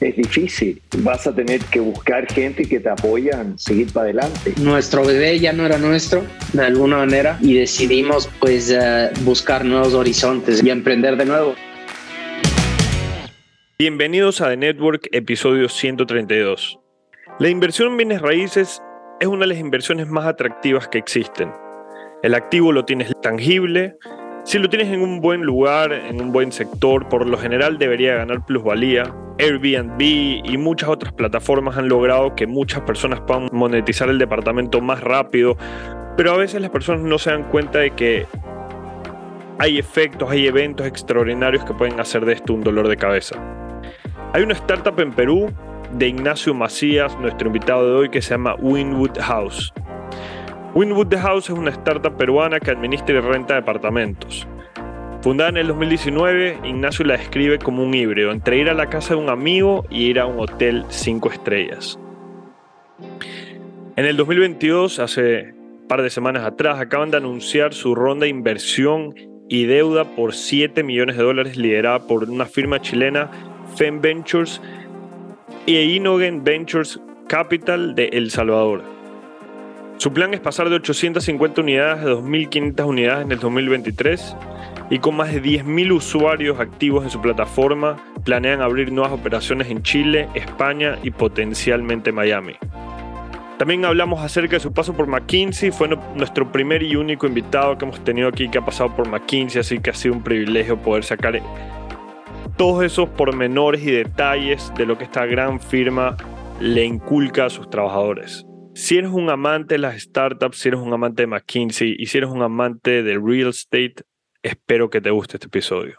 es difícil. Vas a tener que buscar gente que te apoyan, seguir para adelante. Nuestro bebé ya no era nuestro, de alguna manera, y decidimos pues eh, buscar nuevos horizontes y emprender de nuevo. Bienvenidos a The Network, episodio 132. La inversión en bienes raíces es una de las inversiones más atractivas que existen. El activo lo tienes tangible, si lo tienes en un buen lugar, en un buen sector, por lo general debería ganar plusvalía. Airbnb y muchas otras plataformas han logrado que muchas personas puedan monetizar el departamento más rápido, pero a veces las personas no se dan cuenta de que hay efectos, hay eventos extraordinarios que pueden hacer de esto un dolor de cabeza. Hay una startup en Perú de Ignacio Macías, nuestro invitado de hoy, que se llama Winwood House. Winwood The House es una startup peruana que administra y renta departamentos. Fundada en el 2019, Ignacio la describe como un híbrido entre ir a la casa de un amigo y ir a un hotel 5 estrellas. En el 2022, hace un par de semanas atrás, acaban de anunciar su ronda de inversión y deuda por 7 millones de dólares liderada por una firma chilena, Fem Ventures y Inogen Ventures Capital de El Salvador. Su plan es pasar de 850 unidades a 2.500 unidades en el 2023 y con más de 10.000 usuarios activos en su plataforma, planean abrir nuevas operaciones en Chile, España y potencialmente Miami. También hablamos acerca de su paso por McKinsey, fue nuestro primer y único invitado que hemos tenido aquí que ha pasado por McKinsey, así que ha sido un privilegio poder sacar todos esos pormenores y detalles de lo que esta gran firma le inculca a sus trabajadores. Si eres un amante de las startups, si eres un amante de McKinsey y si eres un amante del real estate, espero que te guste este episodio.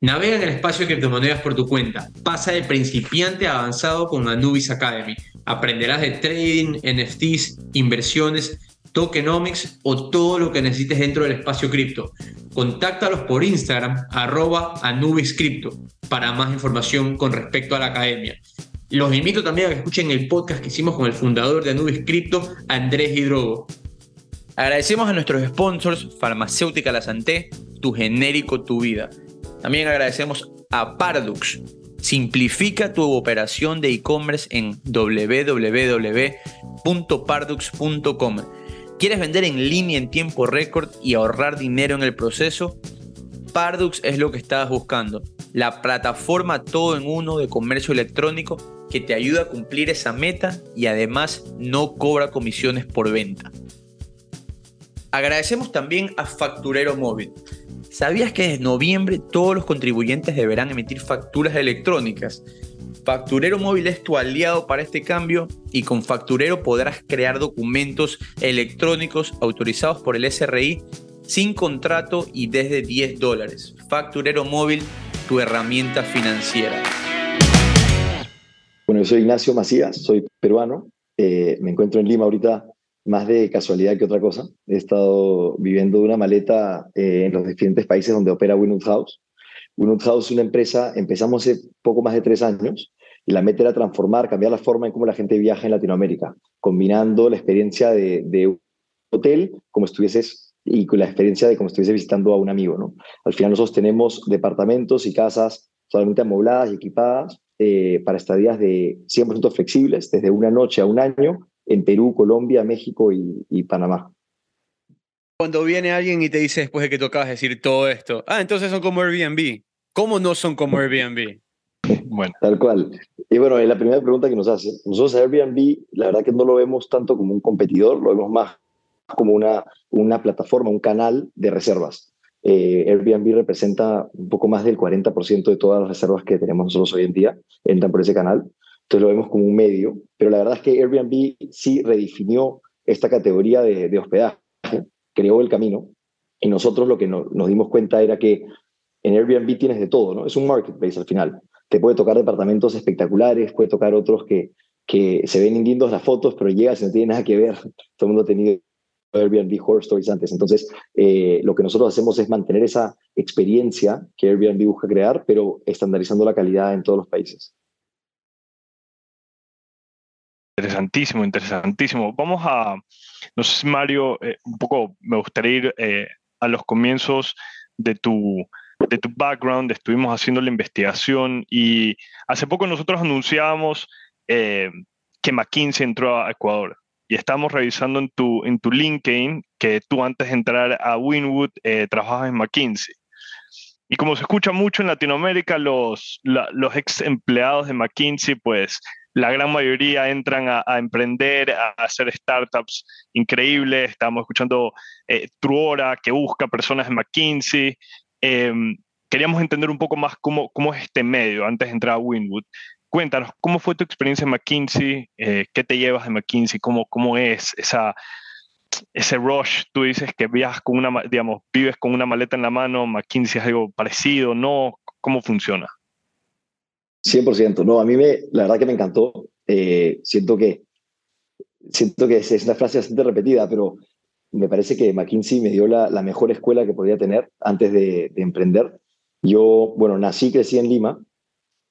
Navega en el espacio de criptomonedas por tu cuenta. Pasa de principiante a avanzado con Anubis Academy. Aprenderás de trading, NFTs, inversiones, tokenomics o todo lo que necesites dentro del espacio cripto. Contáctalos por Instagram, arroba Anubis para más información con respecto a la academia. Los invito también a que escuchen el podcast que hicimos con el fundador de Anubis Crypto, Andrés Hidrogo. Agradecemos a nuestros sponsors, Farmacéutica La Santé, Tu Genérico Tu Vida. También agradecemos a Pardux. Simplifica tu operación de e-commerce en www.pardux.com. ¿Quieres vender en línea en tiempo récord y ahorrar dinero en el proceso? Pardux es lo que estabas buscando. La plataforma todo en uno de comercio electrónico que te ayuda a cumplir esa meta y además no cobra comisiones por venta. Agradecemos también a Facturero Móvil. ¿Sabías que desde noviembre todos los contribuyentes deberán emitir facturas electrónicas? Facturero Móvil es tu aliado para este cambio y con Facturero podrás crear documentos electrónicos autorizados por el SRI sin contrato y desde 10 dólares. Facturero Móvil, tu herramienta financiera. Bueno, yo soy Ignacio Macías, soy peruano, eh, me encuentro en Lima ahorita más de casualidad que otra cosa. He estado viviendo una maleta eh, en los diferentes países donde opera Winwood House. Winwood House es una empresa, empezamos hace poco más de tres años y la meta era transformar, cambiar la forma en cómo la gente viaja en Latinoamérica, combinando la experiencia de, de un hotel como estuvieses y con la experiencia de como estuviese visitando a un amigo. ¿no? Al final nosotros tenemos departamentos y casas totalmente amobladas y equipadas eh, para estadías de 100% flexibles, desde una noche a un año, en Perú, Colombia, México y, Panamá. Cuando viene alguien y te dice después de que tú acabas de decir todo esto, ah, entonces son como Airbnb. ¿Cómo no son como Airbnb? Bueno. Tal cual. Y bueno, es la primera pregunta que nos hace. Nosotros Airbnb, la verdad que no lo vemos tanto como un competidor, lo vemos más como una, una plataforma, un canal de reservas. Eh, Airbnb representa un poco más del 40% de todas las reservas que tenemos nosotros hoy en día, entran por ese canal. Entonces lo vemos como un medio, pero la verdad es que Airbnb sí redefinió esta categoría de, hospedaje, creó el camino y nosotros lo que nos dimos cuenta era que en Airbnb tienes de todo, ¿no? Es un marketplace al final. Te puede tocar departamentos espectaculares, puede tocar otros que, que se ven lindos las fotos, pero llegas y no tiene nada que ver. Todo el mundo ha tenido Airbnb Horror Stories antes. Entonces, eh, lo que nosotros hacemos es mantener esa experiencia que Airbnb busca crear, pero estandarizando la calidad en todos los países. Interesantísimo, interesantísimo. Vamos a, no sé Mario, eh, un poco me gustaría ir eh, a los comienzos de tu, de tu background. Estuvimos haciendo la investigación y hace poco nosotros anunciábamos que McKinsey entró a Ecuador y estamos revisando en tu, en tu LinkedIn que tú antes de entrar a Winwood eh, trabajas en McKinsey. Y como se escucha mucho en Latinoamérica, los, los ex empleados de McKinsey, pues la gran mayoría entran a, emprender, a, hacer startups increíbles. Estamos escuchando eh, Truora, que busca personas de McKinsey. Em, queríamos entender un poco más cómo, cómo es este medio antes de entrar a Winwood. Cuéntanos, ¿cómo fue tu experiencia en McKinsey? Eh, ¿Qué te llevas de McKinsey? ¿Cómo, cómo es esa, ese rush? Tú dices que viajas con una, digamos, vives con una maleta en la mano, McKinsey es algo parecido, ¿no? ¿Cómo funciona? 100%, no, a mí me, la verdad que me encantó. Eh, siento que, siento que es, una frase bastante repetida, pero me parece que McKinsey me dio la, mejor escuela que podía tener antes de, de emprender. Yo, bueno, nací, crecí en Lima,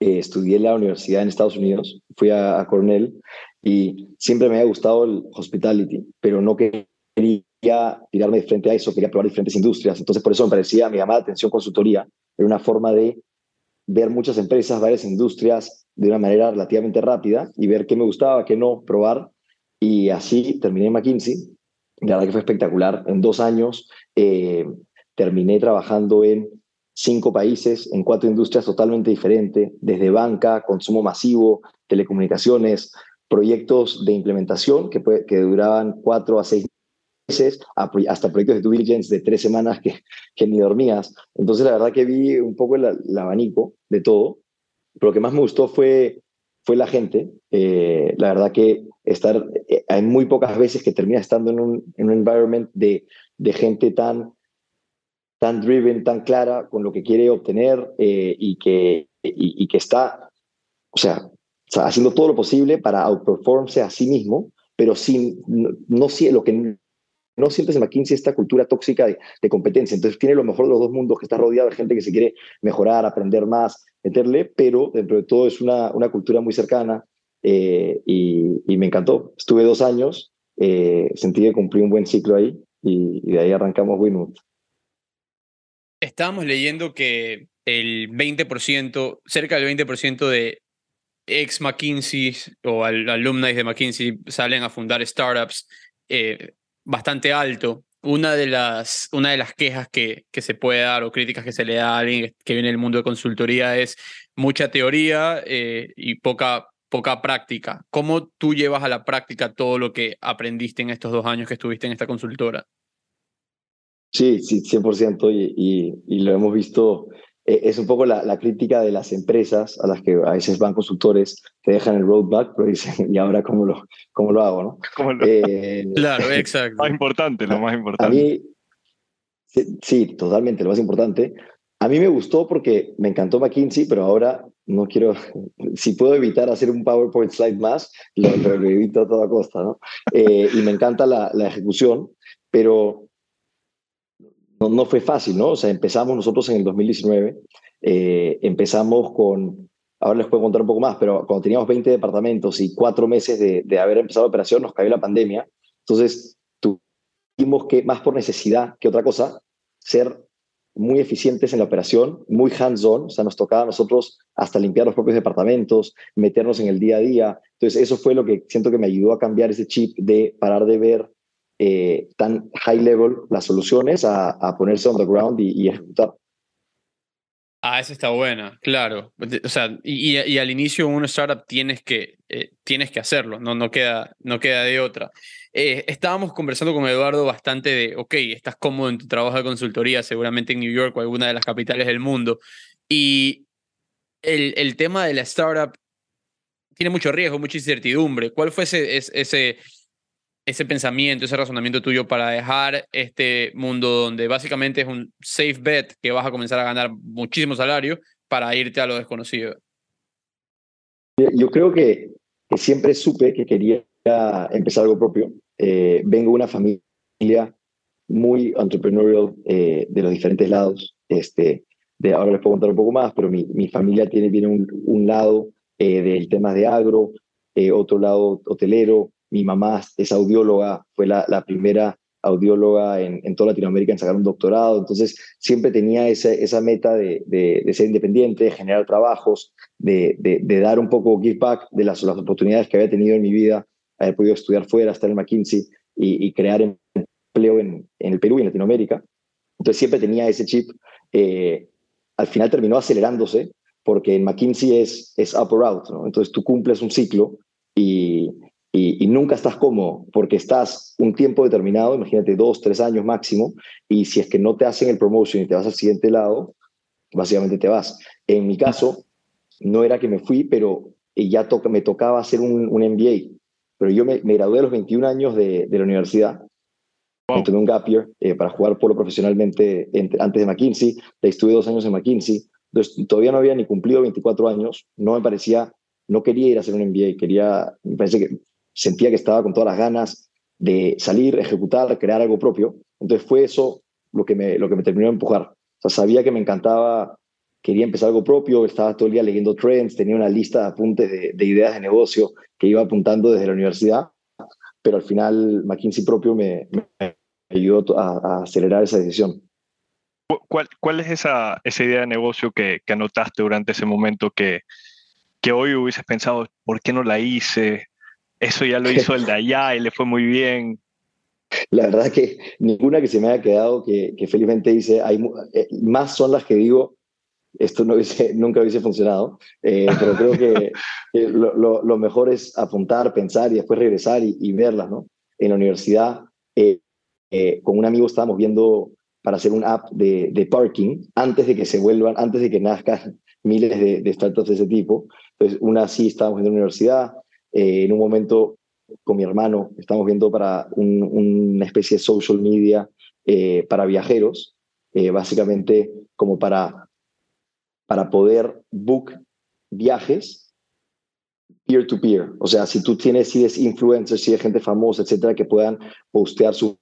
eh, estudié en la universidad en Estados Unidos, fui a, Cornell y siempre me había gustado el hospitality, pero no quería tirarme de frente a eso, quería probar diferentes industrias. Entonces, por eso me parecía, mi llamada atención consultoría, era una forma de ver muchas empresas, varias industrias de una manera relativamente rápida y ver qué me gustaba, qué no, probar. Y así terminé en McKinsey. La verdad que fue espectacular. En dos años eh, terminé trabajando en cinco países en cuatro industrias totalmente diferentes, desde banca, consumo masivo, telecomunicaciones, proyectos de implementación que, que duraban cuatro a seis meses, hasta proyectos de due diligence de tres semanas que, que ni dormías. Entonces, la verdad que vi un poco el, abanico de todo. Pero lo que más me gustó fue, fue la gente. Eh, la verdad que estar, eh, hay muy pocas veces que termina estando en un, en un environment de, de gente tan tan driven, tan clara con lo que quiere obtener eh, y, que, y, que está, o sea, haciendo todo lo posible para outperformarse a sí mismo, pero sin, no, no lo que no sientes en McKinsey esta cultura tóxica de, competencia. Entonces tiene lo mejor de los dos mundos, que está rodeado de gente que se quiere mejorar, aprender más, meterle, pero dentro de todo es una, una cultura muy cercana eh, y, me encantó. Estuve dos años, eh, sentí que cumplí un buen ciclo ahí y, y de ahí arrancamos Winwood. Estábamos leyendo que el 20%, cerca del 20% de ex McKinsey o alumni de McKinsey salen a fundar startups eh, bastante alto. Una de, las, una de las quejas que, que se puede dar o críticas que se le da a alguien que viene del mundo de consultoría es mucha teoría eh, y poca, poca práctica. ¿Cómo tú llevas a la práctica todo lo que aprendiste en estos dos años que estuviste en esta consultora? Sí, sí, 100%. Y, y, lo hemos visto, eh, es un poco la, crítica de las empresas a las que a veces van consultores, te dejan el roadmap, pero dicen, ¿y ahora cómo lo, cómo lo hago? ¿no? Eh, claro, exacto. Más importante, lo más importante. A mí, sí, totalmente, lo más importante. A mí me gustó porque me encantó McKinsey, pero ahora no quiero, si puedo evitar hacer un PowerPoint slide más, lo, evito a toda costa, ¿no? Eh, y me encanta la, la ejecución, pero no, fue fácil, ¿no? O sea, empezamos nosotros en el 2019, eh, empezamos con, ahora les puedo contar un poco más, pero cuando teníamos 20 departamentos y cuatro meses de, de haber empezado la operación, nos cayó la pandemia. Entonces, tuvimos que, más por necesidad que otra cosa, ser muy eficientes en la operación, muy hands-on, o sea, nos tocaba a nosotros hasta limpiar los propios departamentos, meternos en el día a día. Entonces, eso fue lo que siento que me ayudó a cambiar ese chip de parar de ver eh, tan high level las soluciones a, ponerse on the ground y, ejecutar. Ah, esa está buena, claro. O sea, y, y, al inicio un startup tienes que, eh, tienes que hacerlo, no, no, queda, no queda de otra. Eh, estábamos conversando con Eduardo bastante de, ok, estás cómodo en tu trabajo de consultoría, seguramente en New York o alguna de las capitales del mundo, y el, el tema de la startup tiene mucho riesgo, mucha incertidumbre. ¿Cuál fue ese ese pensamiento, ese razonamiento tuyo para dejar este mundo donde básicamente es un safe bet que vas a comenzar a ganar muchísimo salario para irte a lo desconocido? Yo creo que, siempre supe que quería empezar algo propio. Eh, vengo de una familia muy entrepreneurial eh, de los diferentes lados. Este, de, ahora les puedo contar un poco más, pero mi, mi familia tiene, viene un, un lado eh, del tema de agro, eh, otro lado hotelero. Mi mamá es audióloga, fue la, primera audióloga en, en, toda Latinoamérica en sacar un doctorado, entonces siempre tenía esa, meta de, ser independiente, de generar trabajos, de, dar un poco give back de las, oportunidades que había tenido en mi vida, haber podido estudiar fuera, estar en McKinsey y, crear empleo en, el Perú y en Latinoamérica. Entonces siempre tenía ese chip. Eh, al final terminó acelerándose porque en McKinsey es, up or out. Entonces tú cumples un ciclo y, y, y, nunca estás cómodo porque estás un tiempo determinado, imagínate dos, tres años máximo, y si es que no te hacen el promotion y te vas al siguiente lado, básicamente te vas. En mi caso, no era que me fui, pero ya to me tocaba hacer un, un, MBA, pero yo me, me, gradué a los 21 años de, de la universidad, wow. tomé un gap year eh, para jugar polo profesionalmente entre, antes de McKinsey, estuve dos años en McKinsey, entonces todavía no había ni cumplido 24 años, no me parecía, no quería ir a hacer un MBA, quería, me parece que sentía que estaba con todas las ganas de salir, ejecutar, crear algo propio. Entonces fue eso lo que me, lo que me terminó de empujar. Sabía que me encantaba, quería empezar algo propio, estaba todo el día leyendo trends, tenía una lista de apuntes de, de ideas de negocio que iba apuntando desde la universidad, pero al final McKinsey propio me, ayudó a, a, acelerar esa decisión. ¿Cuál, cuál es esa, esa idea de negocio que, que anotaste durante ese momento que, que hoy hubieses pensado, ¿por qué no la hice? Eso ya lo hizo el de allá y le fue muy bien. La verdad que ninguna que se me haya quedado, que, felizmente dice, hay, eh, más son las que digo, esto no hubiese, nunca hubiese funcionado, eh, pero creo que, lo, mejor es apuntar, pensar y después regresar y, y verlas, ¿no? En la universidad, eh, con un amigo estábamos viendo para hacer un app de, de, parking antes de que se vuelvan, antes de que nazcan miles de, de startups de ese tipo. Entonces, una sí estábamos en la universidad, eh, en un momento con mi hermano estamos viendo para un, una especie de social media eh, para viajeros, eh, básicamente como para, para poder book viajes peer-to-peer. -peer. O sea, si tú tienes, si es influencers, si es gente famosa, etcétera, que puedan postear sus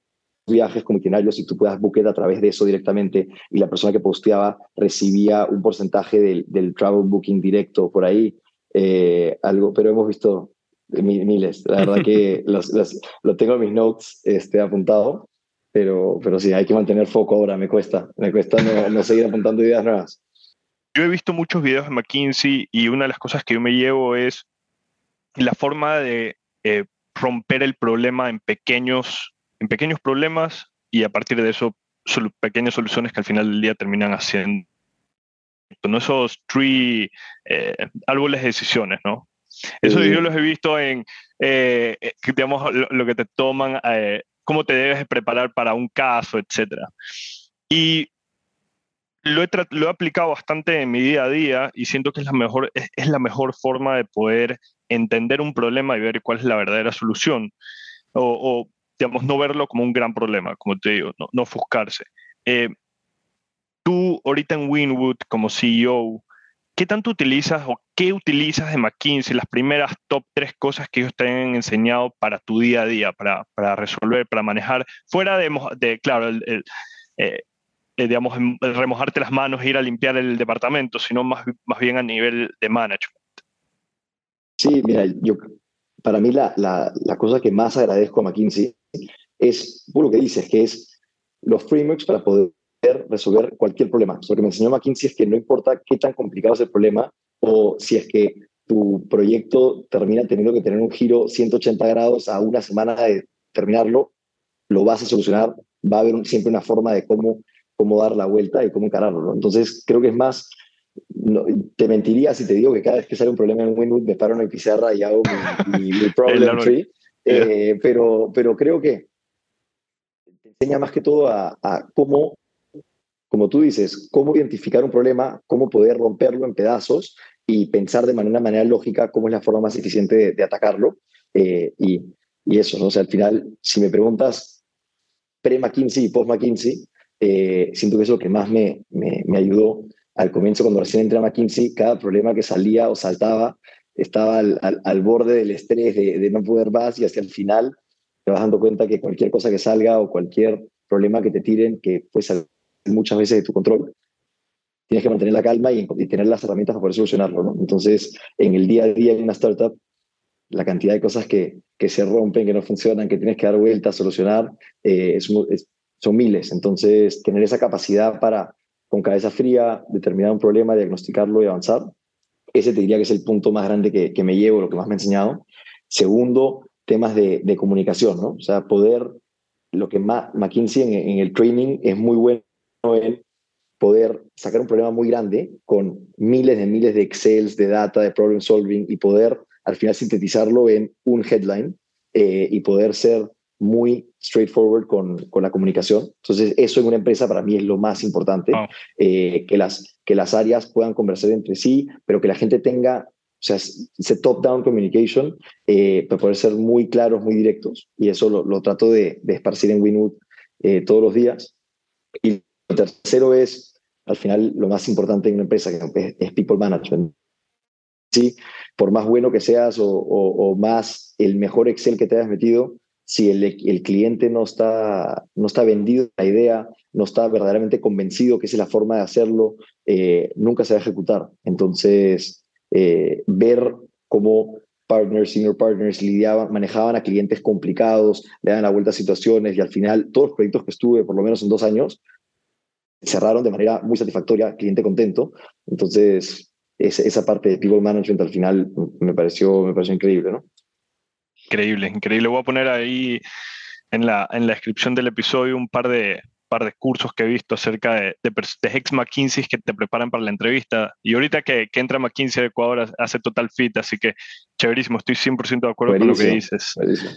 viajes como itinerarios y tú puedas booker a través de eso directamente y la persona que posteaba recibía un porcentaje del, del travel booking directo por ahí. Eh, algo, pero hemos visto miles. La verdad que los, los, lo tengo en mis notes este, apuntado, pero, pero sí, hay que mantener foco ahora, me cuesta, me cuesta no, no seguir apuntando ideas nuevas. Yo he visto muchos videos de McKinsey y una de las cosas que yo me llevo es la forma de eh, romper el problema en pequeños, en pequeños problemas y a partir de eso sol, pequeñas soluciones que al final del día terminan haciendo ¿no? esos tree, eh, árboles de decisiones, ¿no? Eso yo los he visto en, eh, digamos, lo, lo, que te toman, eh, cómo te debes preparar para un caso, etc. Y lo he, lo he, aplicado bastante en mi día a día y siento que es la, mejor, es, es, la mejor forma de poder entender un problema y ver cuál es la verdadera solución. O, o digamos, no verlo como un gran problema, como te digo, no, no ofuscarse. Eh, tú ahorita en Winwood como CEO, ¿qué tanto utilizas o qué utilizas de McKinsey, las primeras top tres cosas que ellos te han enseñado para tu día a día, para, para resolver, para manejar, fuera de, claro, el, el eh, digamos, el remojarte las manos e ir a limpiar el departamento, sino más, más bien a nivel de management? Sí, mira, yo, para mí la, la, la cosa que más agradezco a McKinsey es, lo que dices, que es los frameworks para poder resolver cualquier problema. Lo que me enseñó McKinsey es que no importa qué tan complicado es el problema o si es que tu proyecto termina teniendo que tener un giro 180 grados a una semana de terminarlo, lo vas a solucionar. Va a haber siempre una forma de cómo, cómo dar la vuelta y cómo encararlo. ¿no? Entonces, creo que es más, no, te mentiría si te digo que cada vez que sale un problema en Winwood me paro en mi pizarra y hago mi, mi, mi problem tree. Eh, pero, pero creo que te enseña más que todo a, a cómo como tú dices, cómo identificar un problema, cómo poder romperlo en pedazos y pensar de manera, manera lógica cómo es la forma más eficiente de, atacarlo. Eh, y, eso, ¿no? O sea, al final, si me preguntas pre-McKinsey y post-McKinsey, eh, siento que es lo que más me, me, ayudó al comienzo, cuando recién entré a McKinsey, cada problema que salía o saltaba estaba al, al, borde del estrés de, de, no poder más y hacia el final te vas dando cuenta que cualquier cosa que salga o cualquier problema que te tiren, que puede salir muchas veces de tu control, tienes que mantener la calma y, tener las herramientas para poder solucionarlo. ¿no? Entonces, en el día a día en una startup, la cantidad de cosas que, que se rompen, que no funcionan, que tienes que dar vueltas, solucionar, eh, son miles. Entonces, tener esa capacidad para, con cabeza fría, determinar un problema, diagnosticarlo y avanzar, ese te diría que es el punto más grande que, me llevo, lo que más me ha enseñado. Segundo, temas de, comunicación, ¿no? O sea, poder, lo que McKinsey en, en el training es muy bueno en poder sacar un problema muy grande con miles de miles de Excels, de data, de problem solving y poder al final sintetizarlo en un headline eh, y poder ser muy straightforward con, con, la comunicación. Entonces, eso en una empresa para mí es lo más importante, eh, que, las, que las áreas puedan conversar entre sí, pero que la gente tenga, o sea, ese top-down communication eh, para poder ser muy claros, muy directos. Y eso lo, lo trato de, de, esparcir en Winwood todos los días. Y lo tercero es, al final, lo más importante en una empresa, que es people management. Sí, por más bueno que seas o, más el mejor Excel que te hayas metido, si el, el, cliente no está, no está vendido la idea, no está verdaderamente convencido que esa es la forma de hacerlo, eh, nunca se va a ejecutar. Entonces, eh, ver cómo partners, senior partners lidiaban, manejaban a clientes complicados, le daban la vuelta a situaciones y al final todos los proyectos que estuve, por lo menos en dos años, cerraron de manera muy satisfactoria, cliente contento. Entonces, esa parte de people management al final me pareció, me pareció increíble, ¿no? Increíble, increíble. Voy a poner ahí en la, en la descripción del episodio un par de, par de cursos que he visto acerca de, de, de ex McKinsey que te preparan para la entrevista. Y ahorita que, que entra McKinsey de Ecuador hace total fit, así que chéverísimo, estoy 100% de acuerdo con lo que dices. Buenísimo.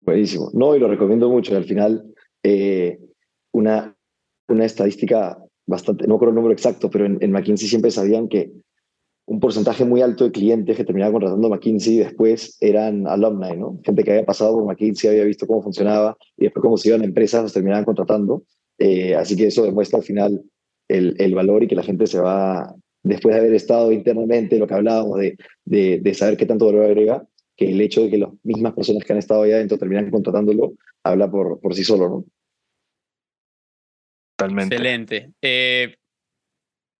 buenísimo. No, y lo recomiendo mucho. Al final, eh, una, una estadística bastante, no creo el número exacto, pero en, McKinsey siempre sabían que un porcentaje muy alto de clientes que terminaban contratando McKinsey después eran alumni, ¿no? Gente que había pasado por McKinsey, había visto cómo funcionaba y después cómo se iban a empresas, los terminaban contratando. Eh, así que eso demuestra al final el, el, valor y que la gente se va, después de haber estado internamente, lo que hablábamos de, de, de saber qué tanto valor agrega, que el hecho de que las mismas personas que han estado allá adentro terminan contratándolo, habla por, por sí solo, ¿no? Excelente. Eh,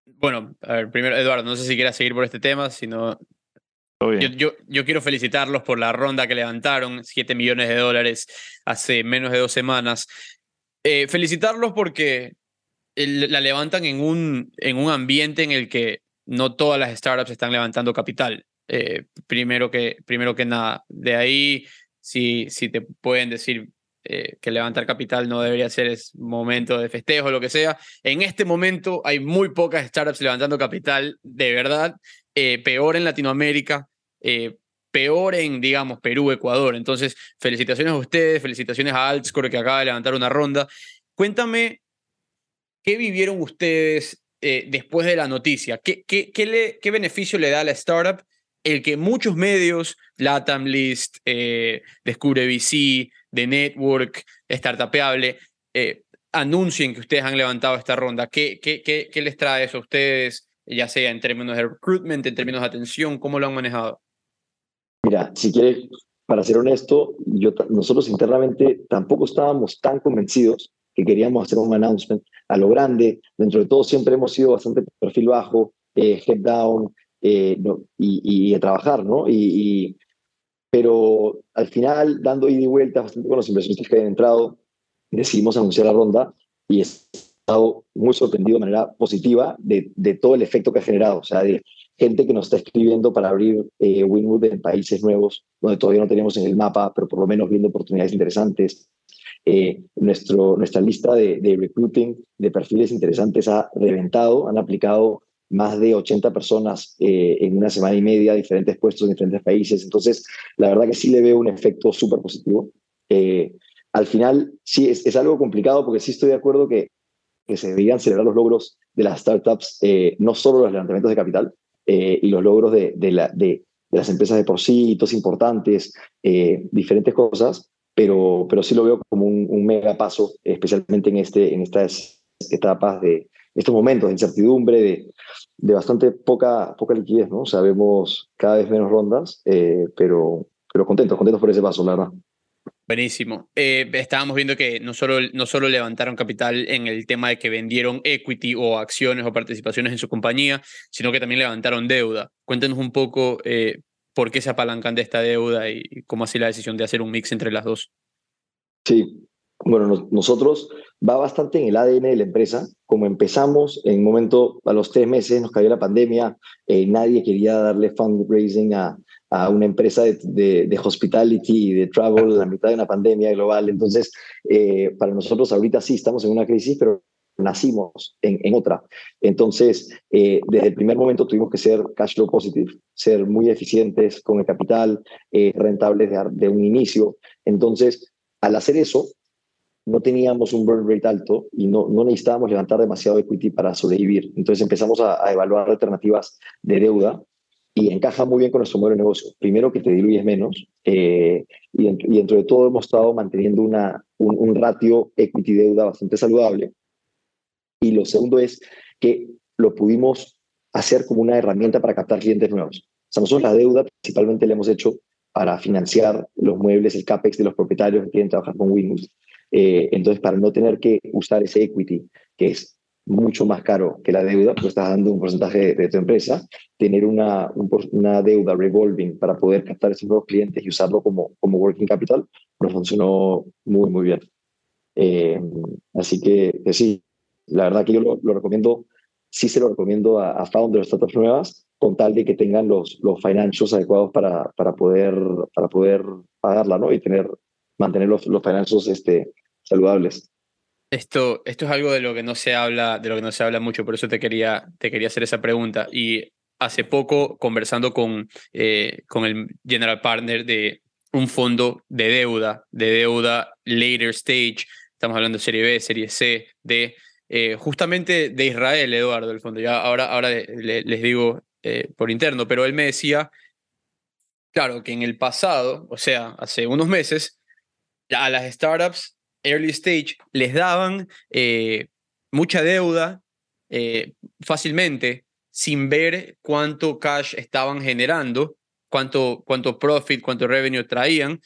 bueno, a ver, primero, Eduardo, no sé si quieras seguir por este tema, sino. Yo, yo, yo, quiero felicitarlos por la ronda que levantaron, 7 millones de dólares hace menos de dos semanas. Eh, felicitarlos porque la levantan en un, en un ambiente en el que no todas las startups están levantando capital. Eh, primero, que, primero que nada. De ahí, si, si te pueden decir eh, que levantar capital no debería ser es momento de festejo o lo que sea. En este momento hay muy pocas startups levantando capital, de verdad, eh, peor en Latinoamérica, eh, peor en, digamos, Perú, Ecuador. Entonces, felicitaciones a ustedes, felicitaciones a Altscore que acaba de levantar una ronda. Cuéntame, ¿qué vivieron ustedes después de la noticia? ¿Qué, qué, qué, le, ¿Qué beneficio le da a la startup el que muchos medios, Latam List, Descubre VC, de network, startupeable, eh, anuncien que ustedes han levantado esta ronda. ¿Qué, qué, qué, qué les trae eso a ustedes, ya sea en términos de recruitment, en términos de atención? ¿Cómo lo han manejado? Mira, si quieres, para ser honesto, yo, nosotros internamente tampoco estábamos tan convencidos que queríamos hacer un announcement a lo grande. Dentro de todo siempre hemos sido bastante perfil bajo, eh, head down eh, y, y, a trabajar, ¿no? Y, pero al final, dando ida y vuelta bastante con los inversionistas que habían entrado, decidimos anunciar la ronda y he estado muy sorprendido de manera positiva de, de todo el efecto que ha generado, o sea, de gente que nos está escribiendo para abrir eh, Winwood en países nuevos donde todavía no tenemos en el mapa, pero por lo menos viendo oportunidades interesantes. Eh, nuestro, nuestra lista de, de recruiting de perfiles interesantes ha reventado, han aplicado más de 80 personas eh, en una semana y media, diferentes puestos en diferentes países. Entonces, la verdad que sí le veo un efecto súper positivo. Eh, al final, sí, es, es, algo complicado porque sí estoy de acuerdo que, que se deberían celebrar los logros de las startups, eh, no solo los levantamientos de capital y los logros de, de, la, de, de, las empresas de por sí, hitos importantes, diferentes cosas, pero, pero sí lo veo como un, un mega paso, especialmente en, este, en estas etapas de, estos momentos de incertidumbre, de, de bastante poca, poca liquidez, ¿no? Sabemos cada vez menos rondas, eh, pero, pero contentos, contentos por ese paso, la verdad. Buenísimo. Eh, estábamos viendo que no solo, no solo levantaron capital en el tema de que vendieron equity o acciones o participaciones en su compañía, sino que también levantaron deuda. Cuéntenos un poco eh, por qué se apalancan de esta deuda y cómo así la decisión de hacer un mix entre las dos. Sí, bueno, nosotros va bastante en el ADN de la empresa. Como empezamos, en un momento, a los tres meses nos cayó la pandemia, eh, nadie quería darle fundraising a, a una empresa de, de, hospitality y de travel en la mitad de una pandemia global. Entonces, eh, para nosotros ahorita sí estamos en una crisis, pero nacimos en, en otra. Entonces, eh, desde el primer momento tuvimos que ser cash flow positive, ser muy eficientes con el capital, rentables de, de un inicio. Entonces, al hacer eso, no teníamos un burn rate alto y no, no necesitábamos levantar demasiado equity para sobrevivir. Entonces empezamos a, evaluar alternativas de deuda y encaja muy bien con nuestro modelo de negocio. Primero que te diluyes menos eh, y, dentro, de todo hemos estado manteniendo una, un, ratio equity-deuda bastante saludable. Y lo segundo es que lo pudimos hacer como una herramienta para captar clientes nuevos. O sea, nosotros la deuda principalmente la hemos hecho para financiar los muebles, el CAPEX de los propietarios que quieren trabajar con Windows. Eh, entonces, para no tener que usar ese equity, que es mucho más caro que la deuda, pues estás dando un porcentaje de, tu empresa, tener una, una deuda revolving para poder captar esos nuevos clientes y usarlo como, como working capital, nos funcionó muy, muy bien. Eh, así que, sí, la verdad que yo lo, recomiendo, sí se lo recomiendo a, a founders, startups nuevas, con tal de que tengan los, los financials adecuados para, para, poder, para poder pagarla, ¿no? Y tener, mantener los, los financials este, saludables. Esto, esto es algo de lo que no se habla, de lo que no se habla mucho, por eso te quería, te quería hacer esa pregunta. Y hace poco, conversando con, eh, con el general partner de un fondo de deuda, de deuda later stage, estamos hablando de serie B, serie C, de eh, justamente de Israel, Eduardo, el fondo. Ya ahora, ahora les digo eh, por interno, pero él me decía, claro, que en el pasado, o sea, hace unos meses, a las startups early stage les daban eh, mucha deuda eh, fácilmente sin ver cuánto cash estaban generando, cuánto, cuánto profit, cuánto revenue traían,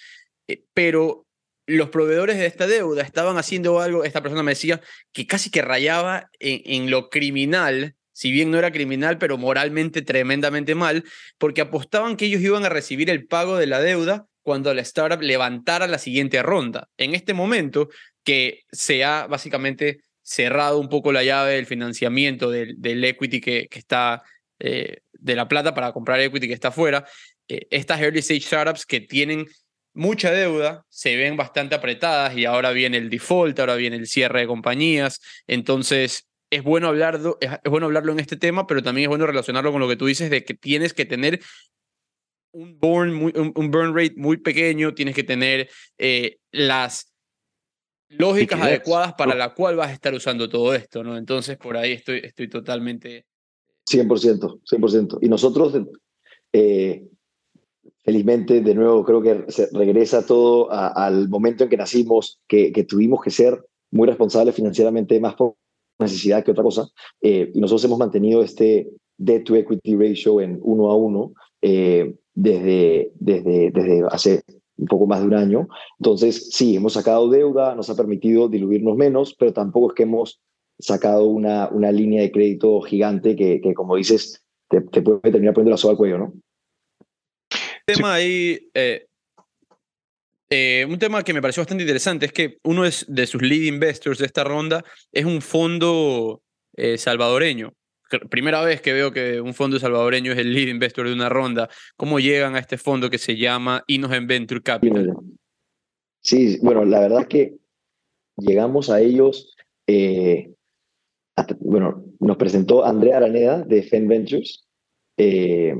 eh, pero los proveedores de esta deuda estaban haciendo algo, esta persona me decía, que casi que rayaba en lo criminal, si bien no era criminal, pero moralmente tremendamente mal, porque apostaban que ellos iban a recibir el pago de la deuda cuando la startup levantara la siguiente ronda. En este momento que se ha básicamente cerrado un poco la llave del financiamiento del, equity que, está, eh, de la plata para comprar equity que está afuera, eh, estas early stage startups que tienen mucha deuda, se ven bastante apretadas y ahora viene el default, ahora viene el cierre de compañías, entonces es bueno, hablarlo, es bueno hablarlo en este tema, pero también es bueno relacionarlo con lo que tú dices de que tienes que tener un burn, un, burn rate muy pequeño, tienes que tener eh, las lógicas adecuadas para la cual vas a estar usando todo esto, ¿no? Entonces, por ahí estoy, estoy totalmente... 100%, 100%. Y nosotros, eh, felizmente, de nuevo, creo que se regresa todo al momento en que nacimos, que, que, tuvimos que ser muy responsables financieramente, más por necesidad que otra cosa. Eh, y nosotros hemos mantenido este debt to equity ratio en uno a uno. Eh, desde, desde, desde hace un poco más de un año. Entonces, sí, hemos sacado deuda, nos ha permitido diluirnos menos, pero tampoco es que hemos sacado una, una línea de crédito gigante que, que como dices, te, puede terminar poniendo la soga al cuello, ¿no? Tema eh, eh, un tema que me pareció bastante interesante es que uno de sus lead investors de esta ronda es un fondo eh, salvadoreño primera vez que veo que un fondo salvadoreño es el lead investor de una ronda. ¿Cómo llegan a este fondo que se llama Inogen Venture Capital? Sí, bueno, la verdad es que llegamos a ellos, eh, bueno, nos presentó Andrea Araneda de Fen Ventures. Eh,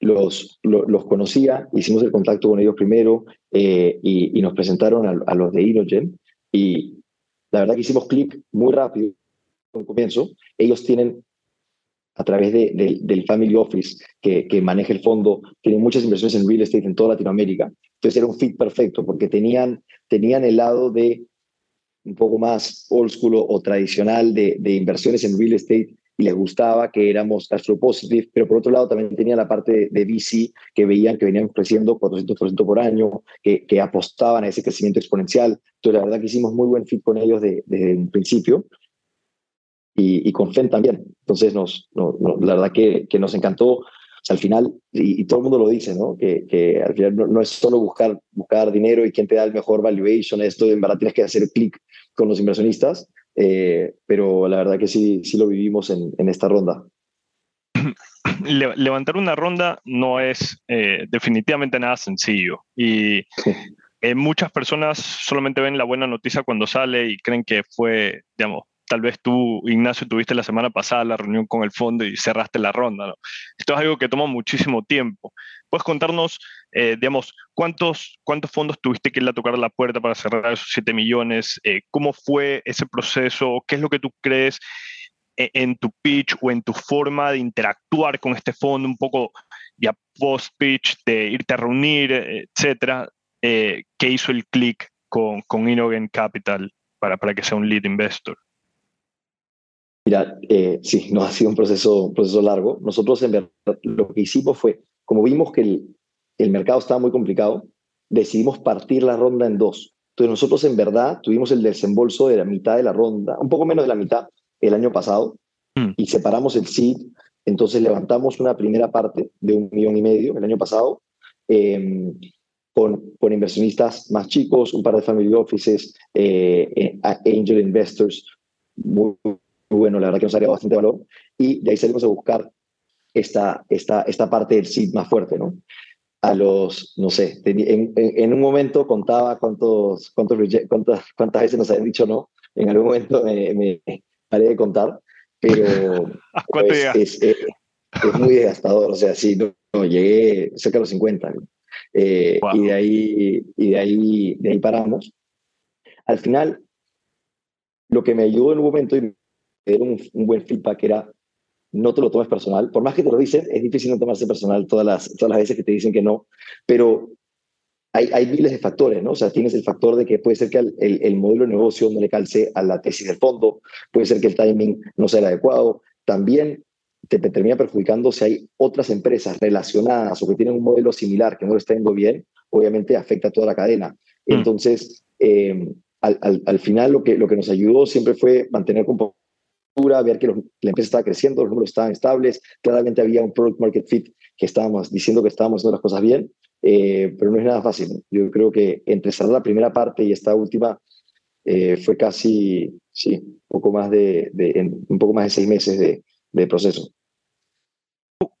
los, los conocía, hicimos el contacto con ellos primero eh, y, nos presentaron a, a, los de Inogen y la verdad que hicimos clic muy rápido un comienzo. Ellos tienen a través de, del Family Office que, que, maneja el fondo, tienen muchas inversiones en real estate en toda Latinoamérica. Entonces era un fit perfecto porque tenían, tenían el lado de un poco más old school o, tradicional de, de, inversiones en real estate y les gustaba que éramos cash flow positive, pero por otro lado también tenía la parte de VC que veían que venían creciendo 400% por año, que, que apostaban a ese crecimiento exponencial. Entonces, la verdad que hicimos muy buen fit con ellos desde el principio y, con FEN también. Entonces, nos, la verdad que, que, nos encantó. al final, y, todo el mundo lo dice, ¿no? Que, que al final no, es solo buscar, buscar dinero y quién te da el mejor valuation, esto en verdad tienes que hacer clic con los inversionistas, eh, pero la verdad que sí, sí lo vivimos en, en esta ronda. levantar una ronda no es eh, definitivamente nada sencillo y eh, muchas personas solamente ven la buena noticia cuando sale y creen que fue, digamos, tal vez tú, Ignacio, tuviste la semana pasada la reunión con el fondo y cerraste la ronda. Esto es algo que toma muchísimo tiempo. ¿Puedes contarnos, eh, digamos, cuántos, cuántos fondos tuviste que ir a tocar la puerta para cerrar esos 7 millones? Eh, ¿Cómo fue ese proceso? ¿Qué es lo que tú crees eh, en tu pitch o en tu forma de interactuar con este fondo? Un poco ya post-pitch, de irte a reunir, etcétera. ¿Qué hizo el click con, con Inogen Capital para, para que sea un lead investor? Mira, eh, sí, no ha sido un proceso, proceso largo. Nosotros en verdad lo que hicimos fue, como vimos que el, el mercado estaba muy complicado, decidimos partir la ronda en dos. Entonces nosotros en verdad tuvimos el desembolso de la mitad de la ronda, un poco menos de la mitad el año pasado, mm. y separamos el seed. Entonces levantamos una primera parte de un millón y medio el año pasado, em, con, con, inversionistas más chicos, un par de family offices, eh, eh, angel investors muy bueno, la verdad que nos haría bastante valor. Y de ahí salimos a buscar esta, esta, esta parte del SID más fuerte, ¿no? A los, no sé, en, en, un momento contaba cuántos, cuántos, cuántas, cuántas veces nos habían dicho no. En algún momento me, me paré de contar, pero ¿Cuánto es, es, es, muy desgastador. O sea, sí, no, llegué cerca de los 50. Eh, y, de ahí, y de ahí, de ahí paramos. Al final, lo que me ayudó en un momento, y un, buen feedback era no te lo tomes personal. Por más que te lo dicen, es difícil no tomarse personal todas las, todas las veces que te dicen que no, pero hay, hay miles de factores, ¿no? O sea, tienes el factor de que puede ser que el, el, modelo de negocio no le calce a la tesis del fondo, puede ser que el timing no sea el adecuado, también te, termina perjudicando si hay otras empresas relacionadas o que tienen un modelo similar que no lo está yendo bien, obviamente afecta a toda la cadena. Mm. Entonces, eh, al, al, al, final lo que, lo que nos ayudó siempre fue mantener un poco ver que la empresa estaba creciendo, los números estaban estables, claramente había un product market fit que estábamos diciendo que estábamos haciendo las cosas bien, eh, pero no es nada fácil. Yo creo que entre cerrar la primera parte y esta última eh, fue casi, sí, poco más de, de un poco más de seis meses de, de proceso.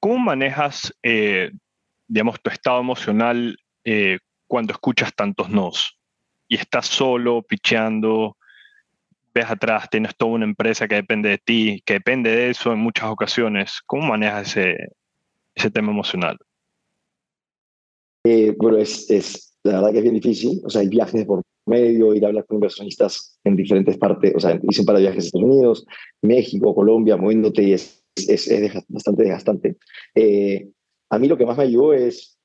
¿Cómo manejas, eh, digamos, tu estado emocional cuando escuchas tantos nos? Y estás solo, picheando, ves atrás, tienes toda una empresa que depende de ti, que depende de eso en muchas ocasiones. ¿Cómo manejas ese, ese tema emocional? Eh, bueno, es, es, la verdad que es bien difícil. O sea, hay viajes por medio, ir a hablar con inversionistas en diferentes partes. O sea, hice para viajes a Estados Unidos, México, Colombia, moviéndote y es, es, es bastante desgastante. Eh, a mí lo que más me ayudó es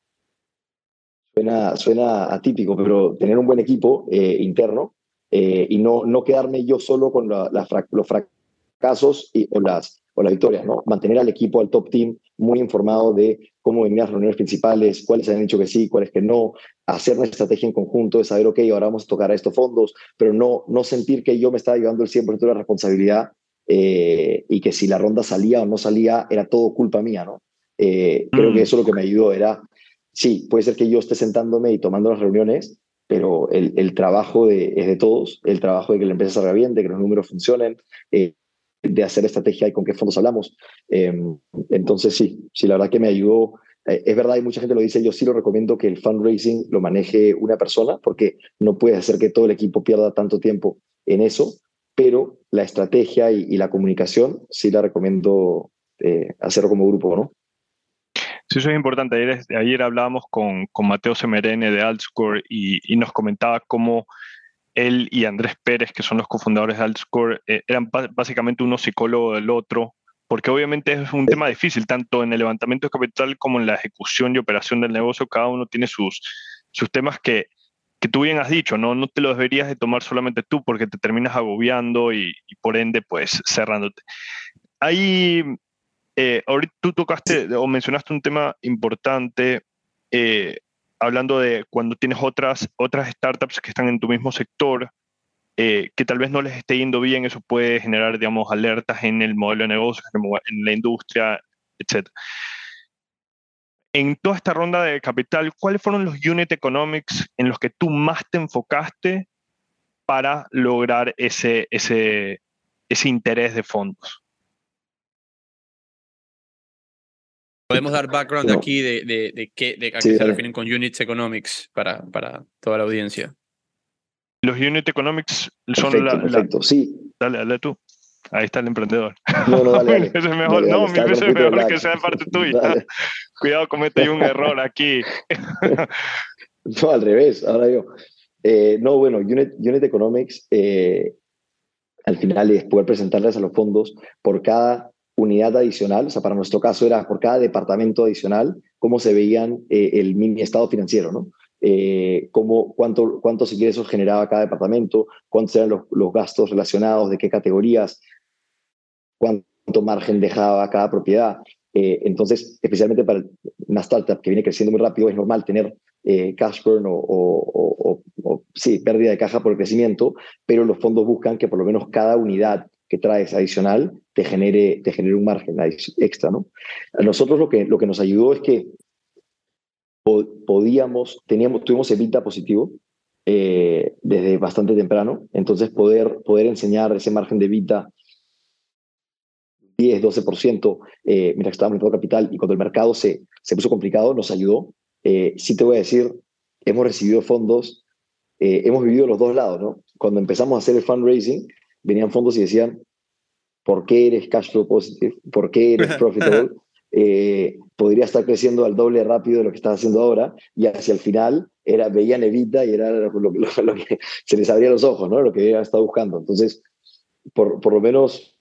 Suena, suena, atípico, pero tener un buen equipo eh, interno eh, y no, no quedarme yo solo con la, los fracasos y, o, las, o las victorias, ¿no? Mantener al equipo, al top team, muy informado de cómo venían las reuniones principales, cuáles han dicho que sí, cuáles que no, hacer una estrategia en conjunto, de saber, ok, ahora vamos a tocar a estos fondos, pero no, no sentir que yo me estaba llevando el 100% de la responsabilidad eh, y que si la ronda salía o no salía era todo culpa mía, ¿no? Eh, creo que mm. eso lo que me ayudó era, sí, puede ser que yo esté sentándome y tomando las reuniones, pero el, trabajo de, es de todos, el trabajo de que la empresa bien, de que los números funcionen, eh, de hacer estrategia y con qué fondos hablamos. Eh, entonces, sí, sí, la verdad que me ayudó. Eh, es verdad, y mucha gente lo dice, yo sí lo recomiendo que el fundraising lo maneje una persona, porque no puede hacer que todo el equipo pierda tanto tiempo en eso, pero la estrategia y, y la comunicación sí la recomiendo hacerlo como grupo, ¿no? Sí, eso es importante. Ayer, ayer hablábamos con, con Mateo Semerene de Altscore y, nos comentaba cómo él y Andrés Pérez, que son los cofundadores de Altscore, eh, eran básicamente uno psicólogo del otro, porque obviamente es un tema difícil, tanto en el levantamiento de capital como en la ejecución y operación del negocio, cada uno tiene sus, sus temas que, que tú bien has dicho, ¿no? no te los deberías de tomar solamente tú porque te terminas agobiando y, y por ende, pues cerrándote ahí, eh, ahorita tú tocaste o mencionaste un tema importante eh, hablando de cuando tienes otras, otras startups que están en tu mismo sector, eh, que tal vez no les esté yendo bien, eso puede generar, digamos, alertas en el modelo de negocio, en la industria, etc. En toda esta ronda de capital, ¿cuáles fueron los unit economics en los que tú más te enfocaste para lograr ese, ese, ese interés de fondos? Podemos dar background aquí de, de, de, qué, de a qué se refieren con units economics para, para toda la audiencia. Los unit economics son Perfecto, la, perfecto. Sí, Dale, dale tú. Ahí está el emprendedor. No, no, dale, es mejor. Dale, no, mil veces poquito mejor que sea parte tuya. Cuidado, comete un error aquí. No, al revés, ahora yo. Eh, no, bueno, Unit, Unit Economics eh, al final es poder presentarles a los fondos por cada unidad adicional, o sea, para nuestro caso era por cada departamento adicional, cómo se veían eh, el mini estado financiero, ¿no? Eh, cómo, cuánto, cuántos ingresos generaba cada departamento, cuántos eran los, los gastos relacionados, de qué categorías, cuánto margen dejaba cada propiedad. Eh, entonces, especialmente para una startup que viene creciendo muy rápido, es normal tener cash burn o, o, o, o, o, sí, pérdida de caja por el crecimiento, pero los fondos buscan que por lo menos cada unidad que traes adicional te genere, te genere un margen extra. ¿no? A nosotros lo que, lo que nos ayudó es que po podíamos, teníamos, tuvimos evita positivo eh, desde bastante temprano, entonces poder, poder enseñar ese margen de evita 10, 12%, eh, mientras estábamos en todo capital y cuando el mercado se, se puso complicado, nos ayudó. Eh, sí te voy a decir, hemos recibido fondos, eh, hemos vivido los dos lados, ¿no? Cuando empezamos a hacer el fundraising, venían fondos y decían, ¿por qué eres cash flow positive? ¿Por qué eres profitable? Eh, podría estar creciendo al doble rápido de lo que estás haciendo ahora, y hacia el final era, veían Evita y era lo, lo, lo, que se les abría los ojos, ¿no? Lo que habían estado buscando. Entonces, por, por lo menos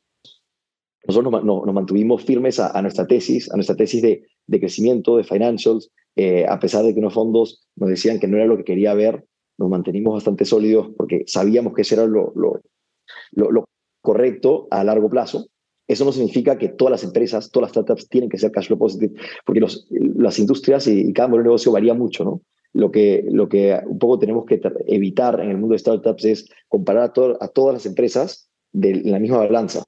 nosotros nos, nos, nos mantuvimos firmes a, a, nuestra tesis, a nuestra tesis de, de crecimiento, de financials, eh, a pesar de que unos fondos nos decían que no era lo que quería ver, nos mantenimos bastante sólidos porque sabíamos que eso era lo, lo, lo, correcto a largo plazo. Eso no significa que todas las empresas, todas las startups tienen que ser cash flow positive, porque las industrias y, y cada modelo de negocio varía mucho, ¿no? Lo que, lo que un poco tenemos que evitar en el mundo de startups es comparar a, to a todas las empresas de la misma balanza.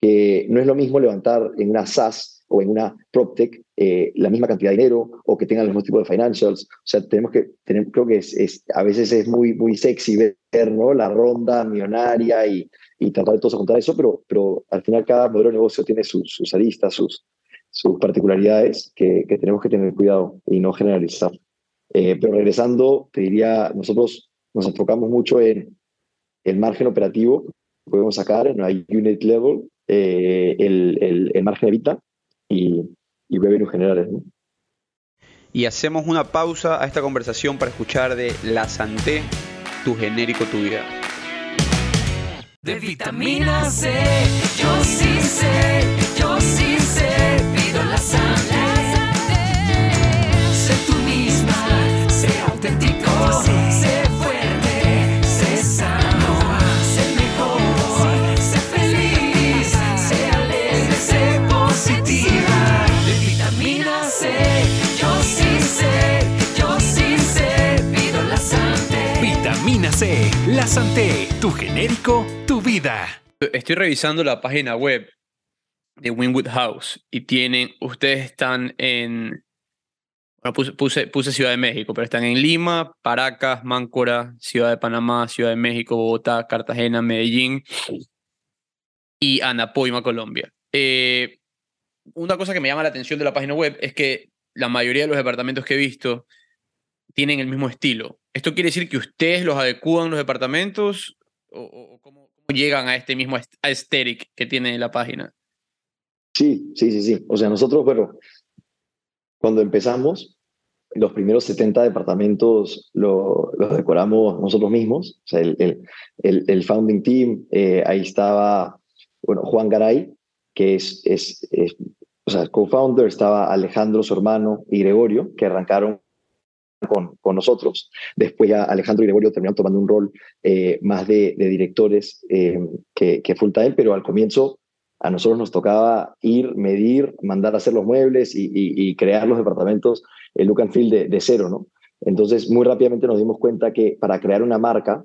Que no es lo mismo levantar en una SaaS o en una PropTech eh, la misma cantidad de dinero o que tengan el mismo tipo de financials. O sea, tenemos que, tener, creo que es, es, a veces es muy, muy sexy ver ¿no? la ronda millonaria y, y tratar de todos contar eso, pero, pero al final cada modelo de negocio tiene sus, sus aristas, sus, sus particularidades que, que, tenemos que tener cuidado y no generalizar. Eh, pero regresando, te diría, nosotros nos enfocamos mucho en el margen operativo que podemos sacar en la unit level, eh, el, el, el, margen evita y, y revenue generales. ¿no? Y hacemos una pausa a esta conversación para escuchar de La Santé, tu genérico, tu vida. De vitamina C, yo sí sé, yo sí sé, pido la Santé. La Santé, tu genérico, tu vida. Estoy revisando la página web de Winwood House y tienen, ustedes están en, bueno, puse, puse, puse, Ciudad de México, pero están en Lima, Paracas, Máncora, Ciudad de Panamá, Ciudad de México, Bogotá, Cartagena, Medellín y Anapoima, Colombia. Eh, una cosa que me llama la atención de la página web es que la mayoría de los departamentos que he visto tienen el mismo estilo. ¿Esto quiere decir que ustedes los adecúan los departamentos o, cómo, llegan a este mismo aesthetic que tiene la página? Sí, sí, sí, sí. O sea, nosotros, bueno, cuando empezamos, los primeros 70 departamentos los lo decoramos nosotros mismos. O sea, el, el, el, founding team, eh, ahí estaba, bueno, Juan Garay, que es, es, es o sea, co-founder, estaba Alejandro, su hermano, y Gregorio, que arrancaron con, nosotros. Después ya Alejandro y Gregorio terminaron tomando un rol eh, más de, directores eh, que, que, full pero al comienzo A nosotros nos tocaba ir, medir, mandar a hacer los muebles y, crear los departamentos, el look and feel de, cero, ¿no? Entonces, muy rápidamente nos dimos cuenta que para crear una marca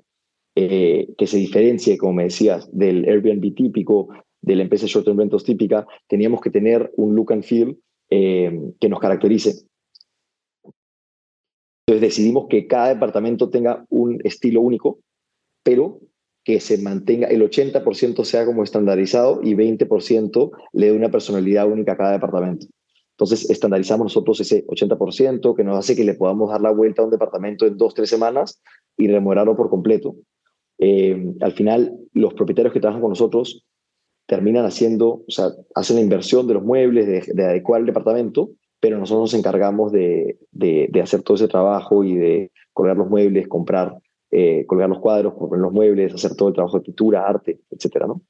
eh, que se diferencie, como me decías, del Airbnb típico, de la empresa Short Term Rentals típica, teníamos que tener un look and feel eh, que nos caracterice. Entonces decidimos que cada departamento tenga un estilo único, pero que se mantenga, el 80% sea como estandarizado y 20% le dé una personalidad única a cada departamento. Entonces estandarizamos nosotros ese 80% que nos hace que le podamos dar la vuelta a un departamento en dos, tres semanas y remodelarlo por completo. Eh, al final, los propietarios que trabajan con nosotros terminan haciendo, o sea, hacen la inversión de los muebles, de, de adecuar el departamento, pero nosotros nos encargamos de, de, de hacer todo ese trabajo y de colgar los muebles, comprar, eh, colgar los cuadros, comprar los muebles, hacer todo el trabajo de pintura, arte, etcétera, ¿no?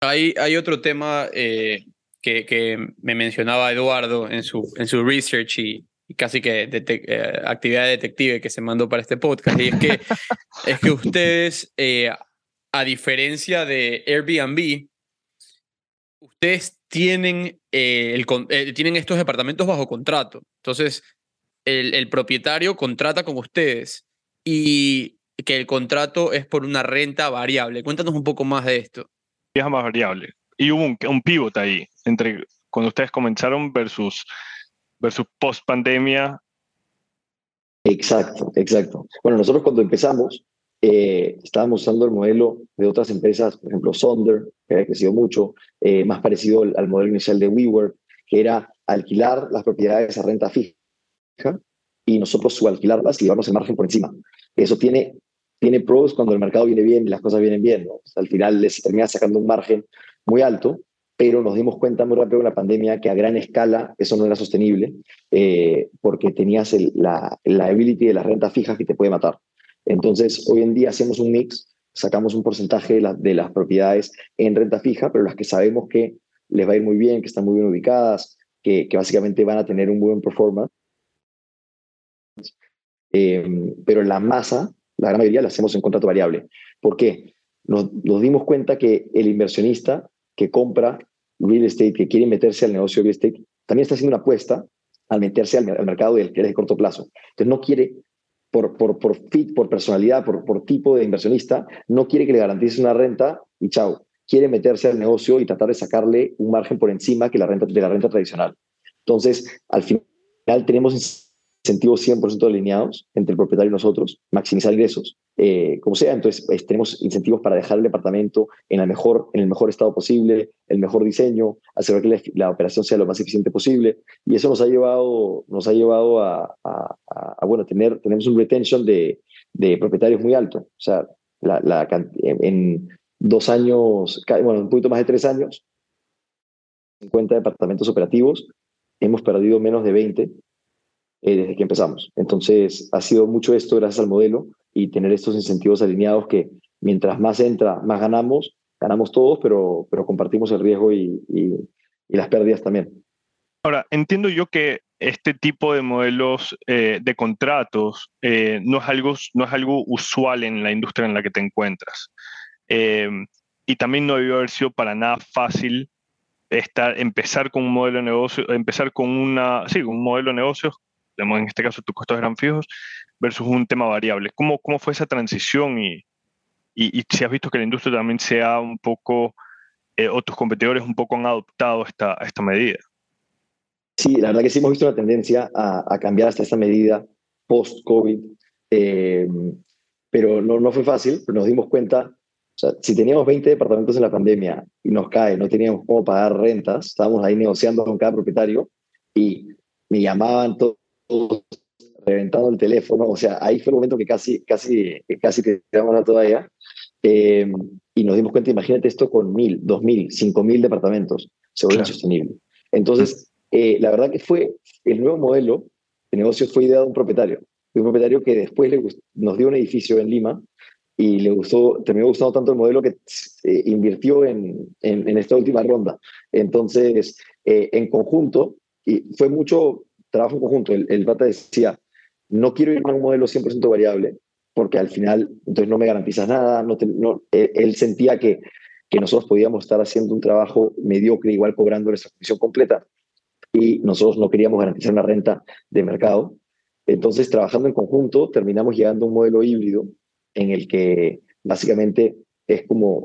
Hay, hay otro tema eh, que, que me mencionaba Eduardo en su, en su research y, y casi que eh, actividad detective que se mandó para este podcast, y es que, es que ustedes, a diferencia de Airbnb, ustedes tienen, eh, el, eh, tienen estos departamentos bajo contrato. Entonces, el, el propietario contrata con ustedes y que el contrato es por una renta variable. Cuéntanos un poco más de esto. es más variable. Y hubo un, un pivot ahí entre cuando ustedes comenzaron versus, versus post pandemia. Exacto, exacto. Bueno, nosotros cuando empezamos, eh, estábamos usando el modelo de otras empresas, por ejemplo, Sonder, que ha crecido mucho, eh, más parecido al, al modelo inicial de WeWork, que era alquilar las propiedades a renta fija y nosotros subalquilarlas y llevarnos el margen por encima. Eso tiene, tiene pros cuando el mercado viene bien y las cosas vienen bien. ¿no? O sea, al final les termina sacando un margen muy alto, pero nos dimos cuenta muy rápido en la pandemia que a gran escala eso no era sostenible eh, porque tenías el, la, la ability de las rentas fijas que te puede matar. Entonces, hoy en día hacemos un mix, sacamos un porcentaje de, la- de las propiedades en renta fija, pero las que sabemos que les va a ir muy bien, que están muy bien ubicadas, que, básicamente van a tener un buen performance. Eh, pero la masa, la gran mayoría la hacemos en contrato variable. ¿Por qué? Nos, dimos cuenta que el inversionista que compra real estate, que quiere meterse al negocio real estate, también está haciendo una apuesta al meterse al, al mercado del que es de corto plazo. Entonces no quiere, por, por, por fit, por personalidad, por, por tipo de inversionista, no quiere que le garantice una renta y chao. Quiere meterse al negocio y tratar de sacarle un margen por encima que la renta, de la renta tradicional. Entonces, al final tenemos incentivos 100% alineados entre el propietario y nosotros, maximizar ingresos, eh, como sea. Entonces, pues, tenemos incentivos para dejar el departamento en, la mejor, en el mejor estado posible, el mejor diseño, hacer que la, la operación sea lo más eficiente posible. Y eso nos ha llevado, nos ha llevado a, a, a, a, bueno, tener, tenemos un retention de, de propietarios muy alto. O sea, la, la, en dos años, bueno, un poquito más de tres años, 50 departamentos operativos, hemos perdido menos de 20 eh, desde que empezamos. Entonces, ha sido mucho esto gracias al modelo y tener estos incentivos alineados que mientras más entra, más ganamos, ganamos todos, pero, pero compartimos el riesgo y, y, las pérdidas también. Ahora, entiendo yo que este tipo de modelos eh, de contratos eh, no, es algo, no es algo usual en la industria en la que te encuentras. Y también no debió haber sido para nada fácil estar, empezar con un modelo de negocio, empezar con una, sí, un modelo de negocios, en este caso tus costos eran fijos, versus un tema variable. ¿Cómo, cómo fue esa transición y, y, y si has visto que la industria también sea un poco, eh, o tus competidores un poco han adoptado esta, esta medida? Sí, la verdad que sí hemos visto una tendencia a, a cambiar hasta esta medida post-COVID, eh, pero no, no fue fácil, pero nos dimos cuenta, o sea, si teníamos 20 departamentos en la pandemia y nos cae, no teníamos cómo pagar rentas, estábamos ahí negociando con cada propietario y me llamaban todos reventando el teléfono, o sea, ahí fue el momento que casi, casi, casi tiramos la toalla eh, y nos dimos cuenta, imagínate esto con mil, dos mil, cinco mil departamentos, se vuelve claro. insostenible. Entonces, eh, la verdad que fue el nuevo modelo de negocio fue ideado de un propietario, de un propietario que después le gustó, nos dio un edificio en Lima y le gustó, terminó gustando tanto el modelo que eh, invirtió en, en, en, esta última ronda. Entonces, eh, en conjunto, y fue mucho trabajo en conjunto, el, el Bata decía, no quiero ir a un modelo 100% variable, porque al final, entonces no me garantizas nada, no te, él, él, sentía que que nosotros podíamos estar haciendo un trabajo mediocre, igual cobrando nuestra comisión completa, y nosotros no queríamos garantizar una renta de mercado. Entonces, trabajando en conjunto, terminamos llegando a un modelo híbrido en el que básicamente es como,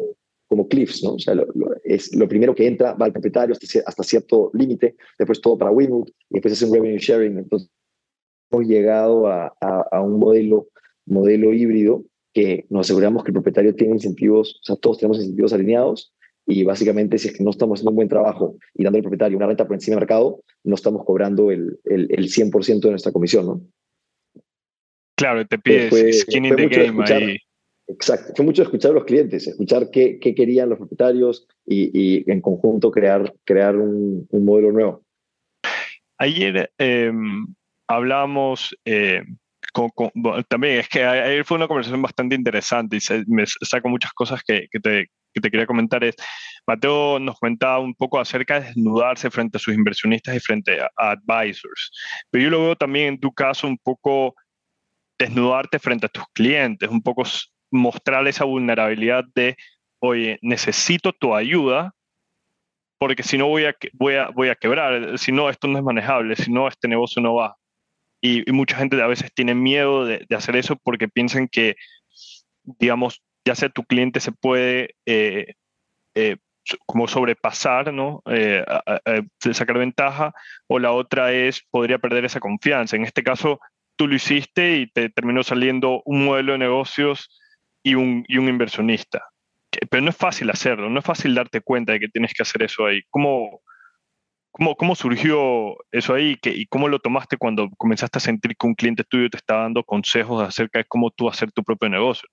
como cliffs, ¿no? O sea, lo, lo- es lo primero que entra va al propietario hasta, hasta cierto límite, después todo para Winwood, y después es un revenue sharing. Entonces, hemos llegado a, a- a un modelo, modelo híbrido que nos aseguramos que el propietario tiene incentivos, o sea, todos tenemos incentivos alineados, y básicamente si es que no estamos haciendo un buen trabajo y dando al propietario una renta por encima del mercado, no estamos cobrando el, el, el 100% de nuestra comisión, ¿no? Claro, te pides fue- skin in the game ahí. Exacto. Fue mucho escuchar a los clientes, escuchar qué, qué querían los propietarios y, y en conjunto crear, crear un, un modelo nuevo. Ayer eh, hablábamos eh, con, con- bueno, también, es que ayer fue una conversación bastante interesante y se- me saco muchas cosas que, que te, que te quería comentar. Es, Mateo nos comentaba un poco acerca de desnudarse frente a sus inversionistas y frente a, a advisors, pero yo lo veo también en tu caso un poco desnudarte frente a tus clientes, un poco mostrar esa vulnerabilidad de, oye, necesito tu ayuda porque si no voy a, voy a, voy a quebrar, si no esto no es manejable, si no este negocio no va. Y, y mucha gente a veces tiene miedo de, hacer eso porque piensan que, digamos, ya sea tu cliente se puede eh, eh, como sobrepasar, ¿no? Eh, sacar ventaja, o la otra es, podría perder esa confianza. En este caso, tú lo hiciste y te terminó saliendo un modelo de negocios y un, inversionista. Que- Pero no es fácil hacerlo, no es fácil darte cuenta de que tienes que hacer eso ahí. ¿Cómo, cómo, cómo surgió eso ahí ¿Qué- y cómo lo tomaste cuando comenzaste a sentir que un cliente tuyo te estaba dando consejos acerca de cómo tú hacer tu propio negocio?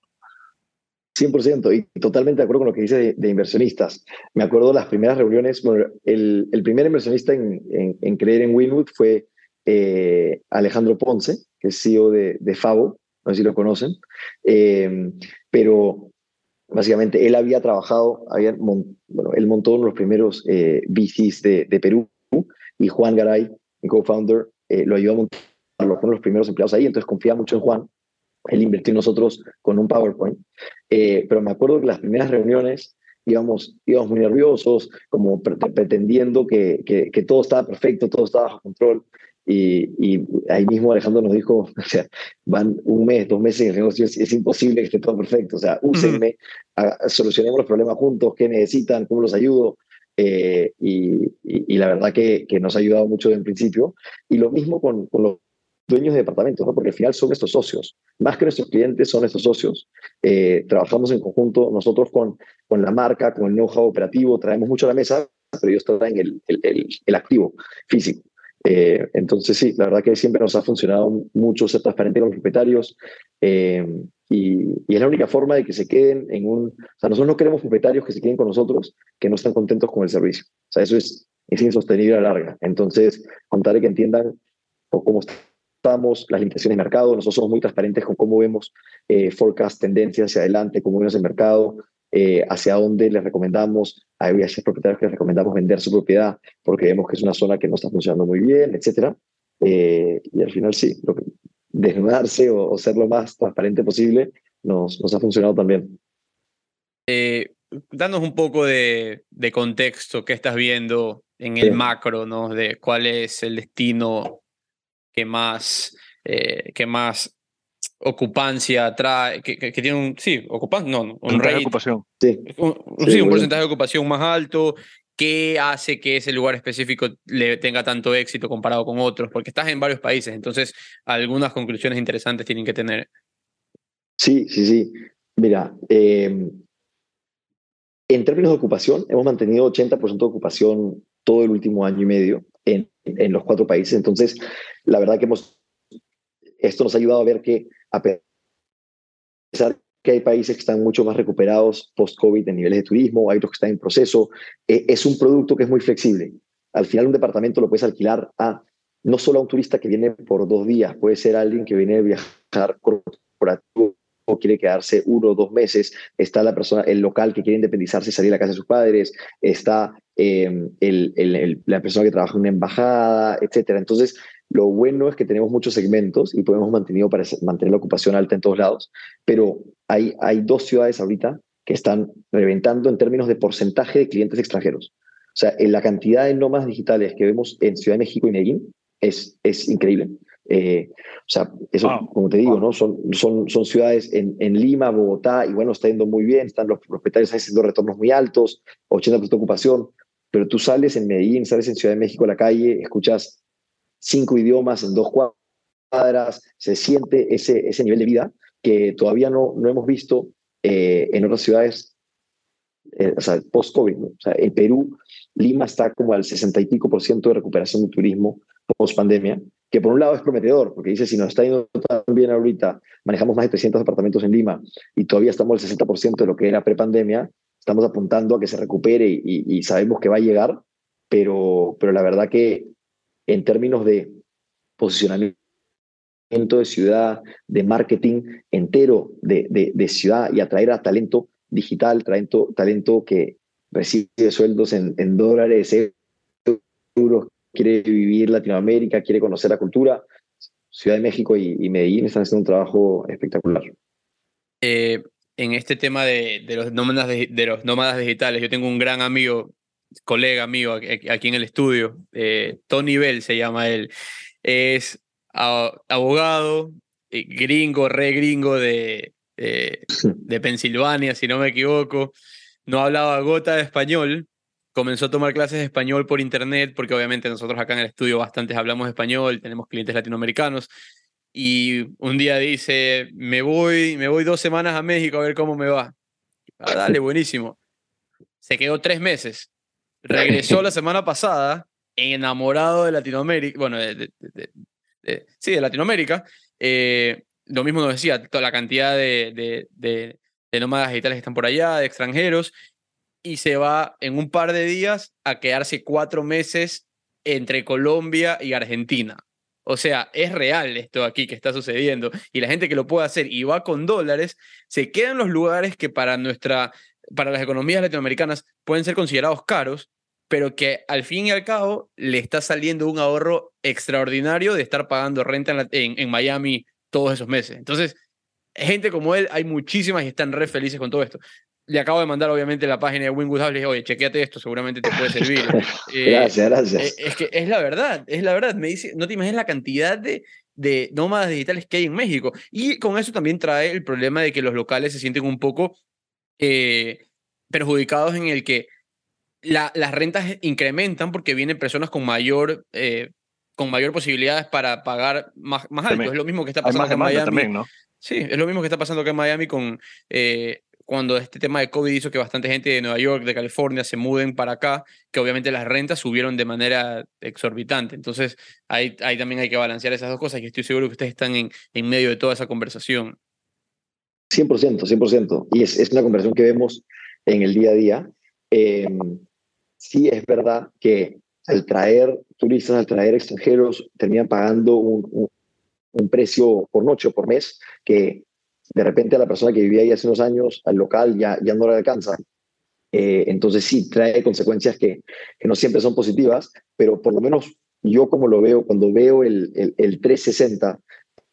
100% y totalmente de acuerdo con lo que dice de, inversionistas. Me acuerdo las primeras reuniones, el, primer inversionista en creer en Winwood fue eh, Alejandro Ponce, que es CEO de, de Favo, no sé si lo conocen, Eh, pero básicamente él había trabajado, había bueno, él montó uno de los primeros eh, de, de Perú y Juan Garay, mi co-founder, eh, lo ayudó a montar, fueron los primeros empleados ahí, entonces confía mucho en Juan. Él invirtió en nosotros con un PowerPoint. Eh, pero me acuerdo que las primeras reuniones íbamos, íbamos muy nerviosos, como pre- pretendiendo que, que, que todo estaba perfecto, todo estaba bajo control. Y, y ahí mismo Alejandro nos dijo, o sea, van un mes, dos meses en el negocio, es, es imposible que esté todo perfecto. O sea, úsenme, haga- solucionemos los problemas juntos, qué necesitan, cómo los ayudo. Eh, y, y- y la verdad que, que nos ha ayudado mucho desde el principio. Y lo mismo con, con los dueños de departamentos, ¿no? porque al final son nuestros socios. Más que nuestros clientes, son nuestros socios. Eh, trabajamos en conjunto nosotros con, con la marca, con el know-how operativo, traemos mucho a la mesa, pero ellos traen el, el, el, el activo físico. Eh, entonces, sí, la verdad que siempre nos ha funcionado mucho ser transparente con los propietarios eh, y, es la única forma de que se queden en un... O sea, nosotros no queremos propietarios que se queden con nosotros que no están contentos con el servicio. O sea, eso es, es insostenible a la larga. Entonces, contarle que entiendan cómo estamos, las limitaciones de mercado. Nosotros somos muy transparentes con cómo vemos eh, forecast, tendencias hacia adelante, cómo vemos el mercado, eh, hacia dónde les recomendamos, hay veces propietarios que les recomendamos vender su propiedad porque vemos que es una zona que no está funcionando muy bien, etcétera. Eh, y al final sí, lo que- desnudarse o, o ser lo más transparente posible nos, nos ha funcionado también. Eh, danos un poco de, de contexto, qué estás viendo en el Sí. macro, ¿no? De cuál es el destino que más, eh, que más ocupancia trae, que, que- que tiene un, sí, ocupancia, no, no, un Porcentaje de rate, ocupación. Sí, un, Sí, sí, un porcentaje de ocupación más alto, ¿qué hace que ese lugar específico le tenga tanto éxito comparado con otros? Porque estás en varios países, entonces algunas conclusiones interesantes tienen que tener. sí, sí. sí. Mira, eh, en términos de ocupación, hemos mantenido 80% de ocupación todo el último año y medio en, en los cuatro países. Entonces, la verdad que hemos, esto nos ha ayudado a ver que a pesar que hay países que están mucho más recuperados post-COVID en niveles de turismo, hay otros que están en proceso, eh, es un producto que es muy flexible. Al final un departamento lo puedes alquilar a no solo a un turista que viene por dos días, puede ser alguien que viene a viajar corporativo o quiere quedarse uno o dos meses, está la persona, el local que quiere independizarse y salir a la casa de sus padres, está eh, el, el- el- la persona que trabaja en una embajada, etcétera. Entonces, lo bueno es que tenemos muchos segmentos y podemos mantenido para mantener la ocupación alta en todos lados, pero hay, hay dos ciudades ahorita que están reventando en términos de porcentaje de clientes extranjeros. O sea, en la cantidad de nómadas digitales que vemos en Ciudad de México y Medellín es, es increíble. Eh, o sea, eso, Wow. como te digo, ¿no? Son, son, son ciudades en, en Lima, Bogotá, y bueno, está yendo muy bien, están los propietarios haciendo retornos muy altos, 80% de ocupación, pero tú sales en Medellín, sales en Ciudad de México a la calle, escuchas cinco idiomas en dos cuadras, se siente ese, ese nivel de vida que todavía no, no hemos visto eh, en otras ciudades, eh, o sea, post-COVID. ¿no? O sea, en Perú, Lima está como al 60 y pico por ciento de recuperación de turismo post-pandemia, que por un lado es prometedor, porque dice, si nos está yendo tan bien ahorita, manejamos más de 300 departamentos en Lima y todavía estamos al 60% de lo que era pre-pandemia, estamos apuntando a que se recupere y, y sabemos que va a llegar, pero, pero la verdad que en términos de posicionamiento de ciudad, de marketing entero de, de, ciudad y atraer a talento digital, talento, talento que recibe sueldos en, dólares, euros, quiere vivir Latinoamérica, quiere conocer la cultura. Ciudad de México y, Medellín están haciendo un trabajo espectacular. Eh, en este tema de, los nómadas de los nómadas digitales, yo tengo un gran amigo, colega mío aquí en el estudio, eh, Tony Bell se llama él. Es abogado, eh, gringo, re gringo de, eh, de Pensilvania, si no me equivoco. No hablaba gota de español. Comenzó a tomar clases de español por internet, porque obviamente nosotros acá en el estudio bastantes hablamos español, tenemos clientes latinoamericanos. Y un día dice, me voy, me voy dos semanas a México a ver cómo me va. Ah, dale, buenísimo. Se quedó tres meses. Regresó la semana pasada, enamorado de Latinoamérica, bueno, de, de- de- de- sí, de Latinoamérica. Eh, lo mismo nos decía, toda la cantidad de nómadas digitales que están por allá, de extranjeros, y se va en un par de días a quedarse cuatro meses entre Colombia y Argentina. O sea, es real esto aquí que está sucediendo. Y la gente que lo puede hacer y va con dólares, se queda en los lugares que para nuestra, para las economías latinoamericanas pueden ser considerados caros, pero que al fin y al cabo le está saliendo un ahorro extraordinario de estar pagando renta en, la- en- en Miami todos esos meses. Entonces, gente como él, hay muchísimas y están re felices con todo esto. Le acabo de mandar, obviamente, la página de Winwood House. Le dije, oye, chequeate esto, seguramente te puede servir. Eh, gracias, gracias. eh, Es que es la verdad, es la verdad. Me dice, no te imaginas la cantidad de, de nómadas digitales que hay en México. Y con eso también trae el problema de que los locales se sienten un poco eh, perjudicados en el que la- las rentas incrementan porque vienen personas con mayor, eh, con mayor posibilidades para pagar más, más alto. También. Es lo mismo que está pasando acá en Miami. también, ¿no? Sí, es lo mismo que está pasando acá en Miami con eh, cuando este tema de COVID hizo que bastante gente de Nueva York, de California, se muden para acá, que obviamente las rentas subieron de manera exorbitante. Entonces, ahí, ahí también hay que balancear esas dos cosas y estoy seguro que ustedes están en, en medio de toda esa conversación. 100%, 100%. Y es, es una conversación que vemos en el día a día. Eh, sí es verdad que al traer turistas, al traer extranjeros, terminan pagando un, un- un precio por noche o por mes que de repente a la persona que vivía ahí hace unos años, al local, ya, ya no le alcanza. Eh, entonces sí, trae consecuencias que, que no siempre son positivas, pero por lo menos yo como lo veo, cuando veo el, el, el 360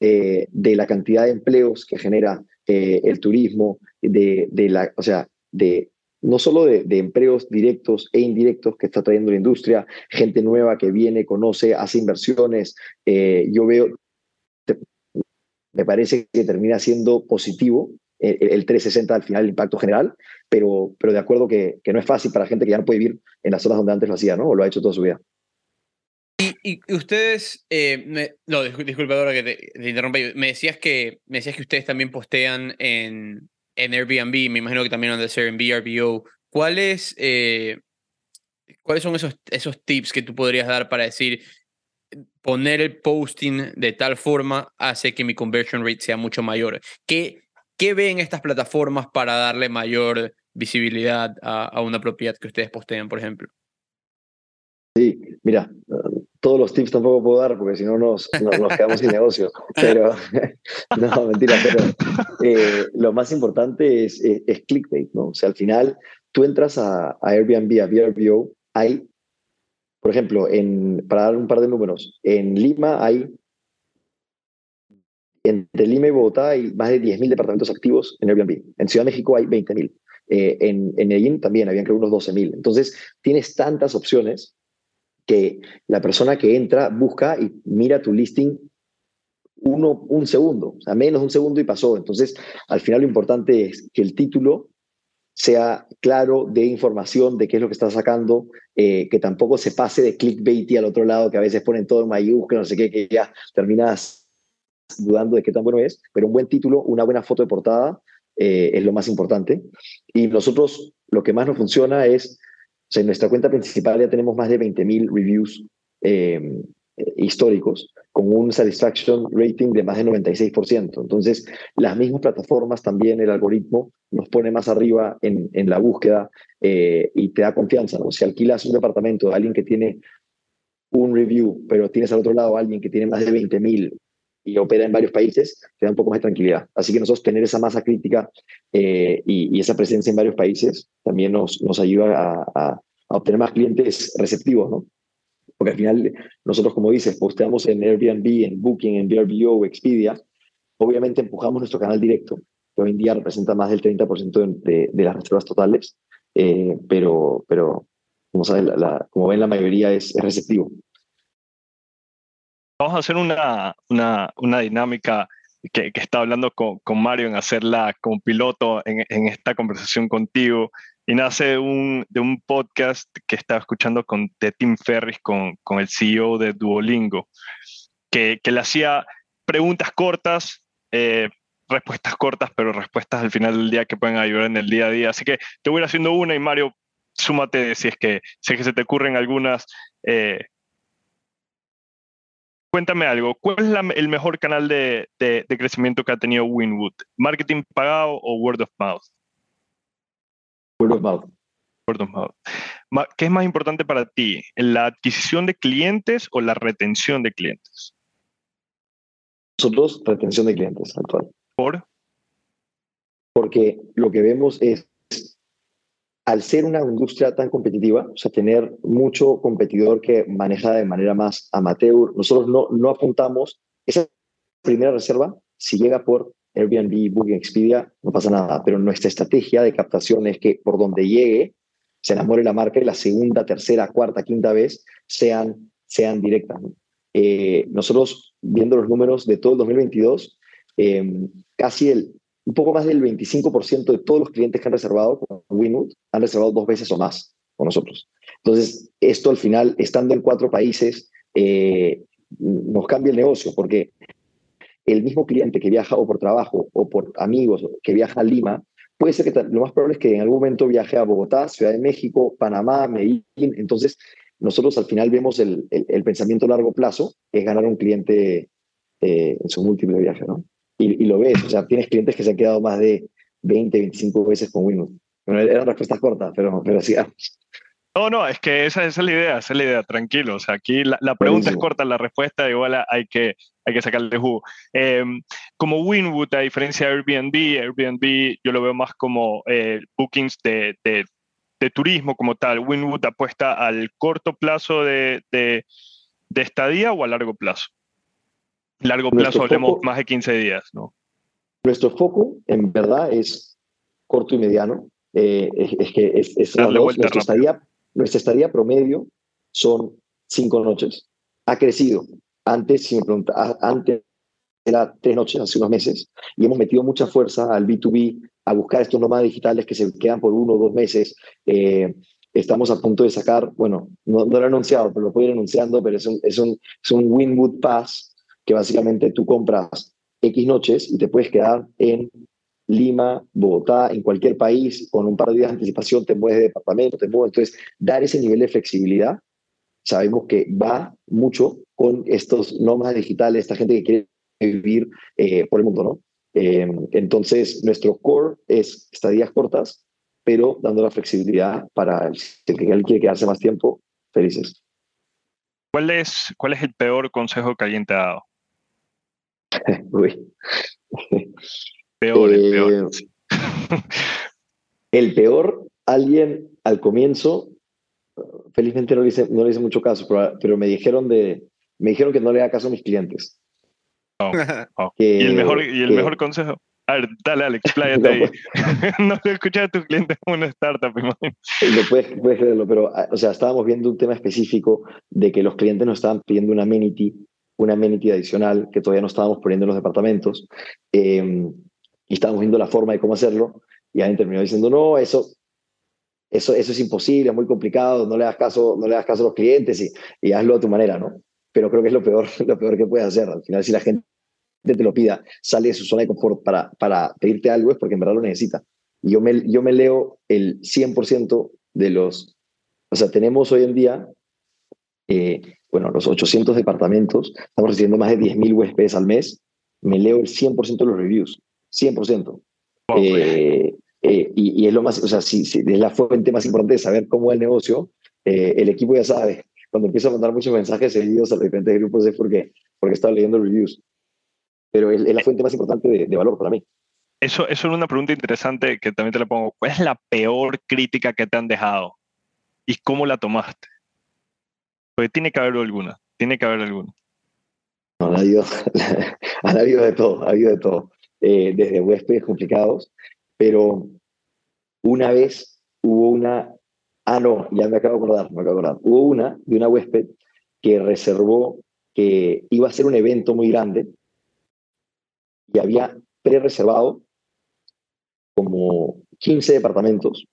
eh, de la cantidad de empleos que genera eh, el turismo, de, de la, o sea, de no solo de, de empleos directos e indirectos que está trayendo la industria, gente nueva que viene, conoce, hace inversiones. eh, yo veo, me parece que termina siendo positivo el, el 360 al final, el impacto general, pero, pero de acuerdo que, que no es fácil para gente que ya no puede vivir en las zonas donde antes lo hacía, ¿no? O lo ha hecho toda su vida. Y, ustedes, eh, no, discul- disculpa ahora que te, te interrumpa, me decías que, me decías que ustedes también postean en, en Airbnb, me imagino que también han de ser en VRBO. ¿Cuáles, eh, ¿Cuáles son esos, esos tips que tú podrías dar para decir, poner el posting de tal forma hace que mi conversion rate sea mucho mayor? ¿Qué, qué ven estas plataformas para darle mayor visibilidad a, a una propiedad que ustedes postean, por ejemplo? Sí, mira, todos los tips tampoco puedo dar porque si no nos, nos, nos quedamos sin negocio. Pero, no, mentira, pero eh, lo más importante es, es, es clickbait, ¿no? O sea, al final tú entras a, a Airbnb, a VRBO, hay, por ejemplo, en, para dar un par de números, en Lima hay, entre Lima y Bogotá hay más de 10.000 departamentos activos en Airbnb. En Ciudad de México hay 20.000. Eh, en, en Medellín también habían creo unos 12.000. Entonces, tienes tantas opciones que la persona que entra busca y mira tu listing uno, un segundo, o sea, menos un segundo y pasó. Entonces, al final lo importante es que el título sea claro de información de qué es lo que está sacando, eh, que tampoco se pase de clickbait al otro lado, que a veces ponen todo en mayúscula, no sé qué, que ya terminas dudando de qué tan bueno es, pero un buen título, una buena foto de portada eh, es lo más importante. Y nosotros lo que más nos funciona es, sea, en nuestra cuenta principal ya tenemos más de 20.000 reviews eh, históricos con un satisfaction rating de más de 96%. Entonces, las mismas plataformas también, el algoritmo nos pone más arriba en, la búsqueda eh, y te da confianza. ¿no? Si alquilas un departamento de alguien que tiene un review, pero tienes al otro lado a alguien que tiene más de 20.000 y opera en varios países, te da un poco más de tranquilidad. Así que nosotros tener esa masa crítica eh, y, y, esa presencia en varios países también nos, nos ayuda a, a, a obtener más clientes receptivos, ¿no? porque al final nosotros, como dices, posteamos en Airbnb, en Booking, en VRBO, Expedia, obviamente empujamos nuestro canal directo, que hoy en día representa más del 30% de, de, las reservas totales, eh, pero, pero como, saben, la, la, como ven, la mayoría es, es, receptivo. Vamos a hacer una, una, una dinámica que, que estaba hablando con, con, Mario en hacerla como piloto en, en esta conversación contigo y nace de un, de un podcast que estaba escuchando con, de Tim Ferris con, con el CEO de Duolingo, que, que le hacía preguntas cortas, eh, respuestas cortas, pero respuestas al final del día que pueden ayudar en el día a día. Así que te voy a ir haciendo una y Mario, súmate si es que, si es que se te ocurren algunas. Eh, cuéntame algo, ¿cuál es la, el mejor canal de, de, de crecimiento que ha tenido Winwood? ¿Marketing pagado o word of mouth? Word of mouth. Word of mouth. ¿Qué es más importante para ti? ¿La adquisición de clientes o la retención de clientes? Nosotros, retención de clientes actual. ¿Por? Porque lo que vemos es, al ser una industria tan competitiva, o sea, tener mucho competidor que maneja de manera más amateur, nosotros no, no apuntamos esa primera reserva, si llega por Airbnb, Booking, Expedia, no pasa nada. Pero nuestra estrategia de captación es que por donde llegue, se enamore la marca y la segunda, tercera, cuarta, quinta vez sean, sean directas. Eh, nosotros, viendo los números de todo el 2022, eh, casi el, un poco más del 25% de todos los clientes que han reservado con Winwood han reservado dos veces o más con nosotros. Entonces, esto al final, estando en cuatro países, eh, nos cambia el negocio, porque el mismo cliente que viaja o por trabajo o por amigos que viaja a Lima, puede ser que lo más probable es que en algún momento viaje a Bogotá, Ciudad de México, Panamá, Medellín. Entonces, nosotros al final vemos el, pensamiento a largo plazo, es ganar un cliente eh, en su múltiple viaje, ¿no? Y, y, lo ves, o sea, tienes clientes que se han quedado más de 20, 25 veces con Winwood. Bueno, eran respuestas cortas, pero, pero sigamos. No, no, es que esa, esa, es la idea, esa es la idea, tranquilo. O sea, aquí la, la pregunta Buenísimo. es corta, la respuesta igual hay que, hay que sacarle jugo. Eh, como Winwood, a diferencia de Airbnb, Airbnb yo lo veo más como eh, bookings de, de, de, turismo como tal. Winwood apuesta al corto plazo de, de, de estadía o a largo plazo. Largo plazo, hablemos foco, más de 15 días, ¿no? Nuestro foco, en verdad, es corto y mediano. Eh, es, es, que es, es Darle dos, vuelta nuestra, estadía, nuestra estadía promedio son cinco noches. Ha crecido. Antes, si me pregunta, antes era tres noches hace unos meses y hemos metido mucha fuerza al B2B a buscar estos nómadas digitales que se quedan por uno o dos meses. Eh, estamos a punto de sacar, bueno, no, no, lo he anunciado, pero lo puedo ir anunciando, pero es un, es un, es un Winwood Pass que básicamente tú compras X noches y te puedes quedar en Lima, Bogotá, en cualquier país, con un par de días de anticipación te mueves de departamento, te mueves. Entonces, dar ese nivel de flexibilidad, sabemos que va mucho con estos nómadas digitales, esta gente que quiere vivir eh, por el mundo, ¿no? Eh, entonces, nuestro core es estadías cortas, pero dando la flexibilidad para el que quiere quedarse más tiempo, felices. ¿Cuál es, ¿Cuál es el peor consejo que alguien te ha dado? Uy. Peor, eh, el peor. el peor, alguien al comienzo, felizmente no le hice, no le hice mucho caso, pero, pero, me dijeron de, me dijeron que no le haga caso a mis clientes. Oh, oh. Que, ¿Y el mejor, y el que, mejor consejo? A ver, dale, Alex, expláyate ahí. no te escuchas a tus clientes como una startup, imagínate. Lo puedes, puedes creerlo, pero ah, o sea, estábamos viendo un tema específico de que los clientes nos estaban pidiendo una amenity, una amenity adicional que todavía no estábamos poniendo en los departamentos eh, y estábamos viendo la forma de cómo hacerlo y alguien terminó diciendo, no, eso, eso, eso es imposible, es muy complicado, no le das caso, no le das caso a los clientes y, hazlo a tu manera, ¿no? Pero creo que es lo peor, lo peor que puedes hacer. Al final, si la gente te lo pida, sale de su zona de confort para, para pedirte algo, es porque en verdad lo necesita. Yo me, yo me leo el 100% de los, o sea, tenemos hoy en día, eh, bueno, los 800 departamentos, estamos recibiendo más de 10.000 huéspedes al mes, me leo el 100% de los reviews, 100%. Eh, eh, y, y es lo más, o sea, es la fuente más importante de saber cómo es el negocio, eh, el equipo ya sabe, cuando empieza a mandar muchos mensajes seguidos a los diferentes grupos es porque, porque estaba leyendo reviews. Pero es, es la fuente más importante de, de valor para mí. Eso, eso es una pregunta interesante que también te la pongo. ¿Cuál es la peor crítica que te han dejado? ¿Y cómo la tomaste? Porque tiene que haber alguna, tiene que haber alguna. No, han habido, han habido de todo, ha habido de todo. Eh, desde huéspedes complicados, pero una vez hubo una, ah no, ya me acabo de acordar, me acabo de acordar, hubo una de una huésped que reservó que iba a ser un evento muy grande y había pre-reservado como 15 departamentos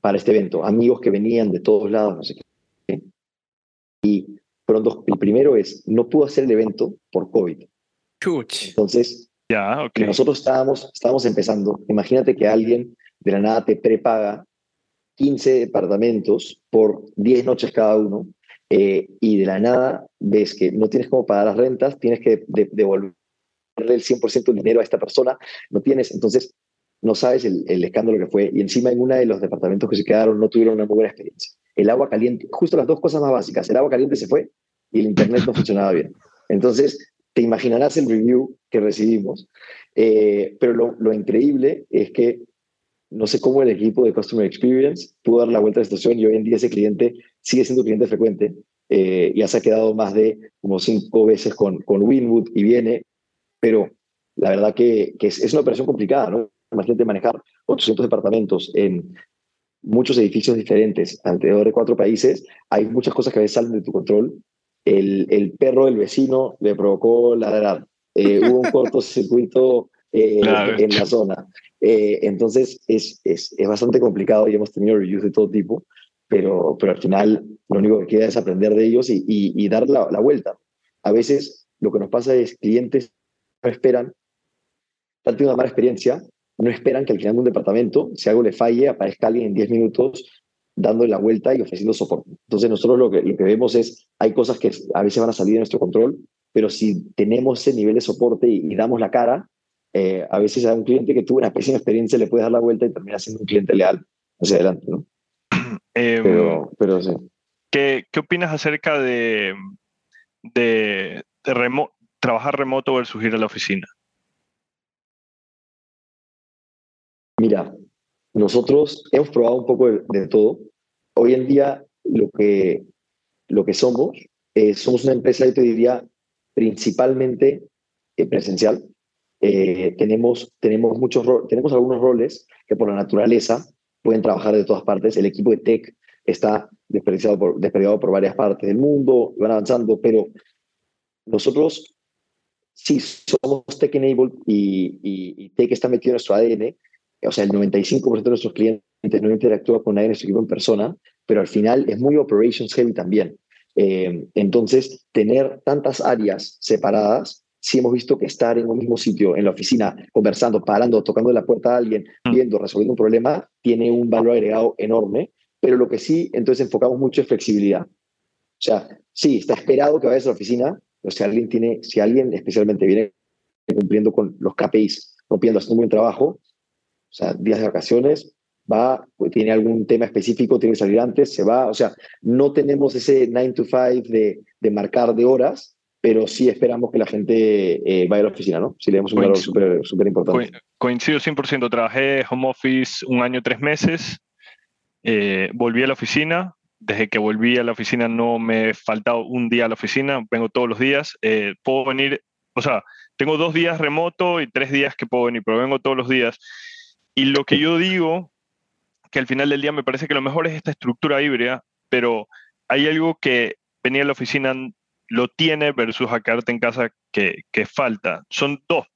para este evento, amigos que venían de todos lados, no sé fueron dos, el primero es, no pudo hacer el evento por COVID. Chuch. Entonces, Ya, ok. que nosotros estábamos, estábamos empezando. Imagínate que alguien de la nada te prepaga 15 departamentos por 10 noches cada uno eh, y de la nada ves que no tienes cómo pagar las rentas, tienes que de- devolverle el 100% del dinero a esta persona, no tienes, entonces no sabes el, el escándalo que fue. Y encima en uno de los departamentos que se quedaron no tuvieron una muy buena experiencia. El agua caliente, justo las dos cosas más básicas, el agua caliente se fue y el internet no funcionaba bien. Entonces, te imaginarás el review que recibimos. Eh, pero lo, lo increíble es que no sé cómo el equipo de Customer Experience pudo dar la vuelta a la situación y hoy en día ese cliente sigue siendo cliente frecuente. Eh, ya se ha quedado más de como cinco veces con, con Winwood y viene, pero la verdad que, que es, una operación complicada, ¿no? Imagínate manejar 800 departamentos en muchos edificios diferentes alrededor de cuatro países. Hay muchas cosas que a veces salen de tu control. El, el perro del vecino le provocó ladrar. Eh, hubo un cortocircuito eh, Claro. en la zona. Eh, entonces es, es, es bastante complicado y hemos tenido reviews de todo tipo, pero, pero al final lo único que queda es aprender de ellos y, y, y dar la, la vuelta. A veces lo que nos pasa es clientes no esperan, han tenido una mala experiencia, no esperan que al final de un departamento, si algo le falle, aparezca alguien en 10 minutos dándole la vuelta y ofreciendo soporte. Entonces nosotros lo que, lo que vemos es, hay cosas que a veces van a salir de nuestro control, pero si tenemos ese nivel de soporte y, y damos la cara, eh, a veces a un cliente que tuvo una pésima experiencia le puedes dar la vuelta y termina siendo un cliente leal hacia adelante, ¿no? Eh, Pero, pero sí. ¿qué, ¿Qué opinas acerca de, de, de remo- trabajar remoto versus ir a la oficina? Mira, nosotros hemos probado un poco de, de todo. Hoy en día lo que, lo que somos, eh, somos una empresa, yo te diría, principalmente eh, presencial. Eh, tenemos, tenemos, muchos tenemos algunos roles que por la naturaleza pueden trabajar de todas partes. El equipo de tech está desperdiciado por, desperdiciado por varias partes del mundo, van avanzando, pero nosotros sí somos tech-enabled y, y, y tech está metido en nuestro ADN, o sea, el 95% de nuestros clientes no interactúa con nadie en nuestro equipo en persona, pero al final es muy operations heavy también. Eh, entonces, tener tantas áreas separadas, sí hemos visto que estar en un mismo sitio, en la oficina, conversando, parando, tocando la puerta a alguien, viendo, resolviendo un problema, tiene un valor agregado enorme, pero lo que sí, entonces enfocamos mucho es flexibilidad. O sea, sí, está esperado que vayas a la oficina, pero si alguien tiene, si alguien especialmente viene cumpliendo con los KPIs, cumpliendo, haciendo un buen trabajo, o sea, días de vacaciones, va, tiene algún tema específico, tiene que salir antes, se va, o sea, no tenemos ese 9 to 5 de, de marcar de horas, pero sí esperamos que la gente eh, vaya a la oficina, ¿no? Sí le damos un valor súper importante. Co- Coincido 100%. Trabajé home office un año, tres meses. Eh, volví a la oficina. Desde que volví a la oficina no me he faltado un día a la oficina. Vengo todos los días. Eh, puedo venir, o sea, tengo dos días remoto y tres días que puedo venir, pero vengo todos los días. Y lo que yo digo, que al final del día me parece que lo mejor es esta estructura híbrida, pero hay algo que venir a la oficina lo tiene versus a quedarte en casa que, que falta. Son dos,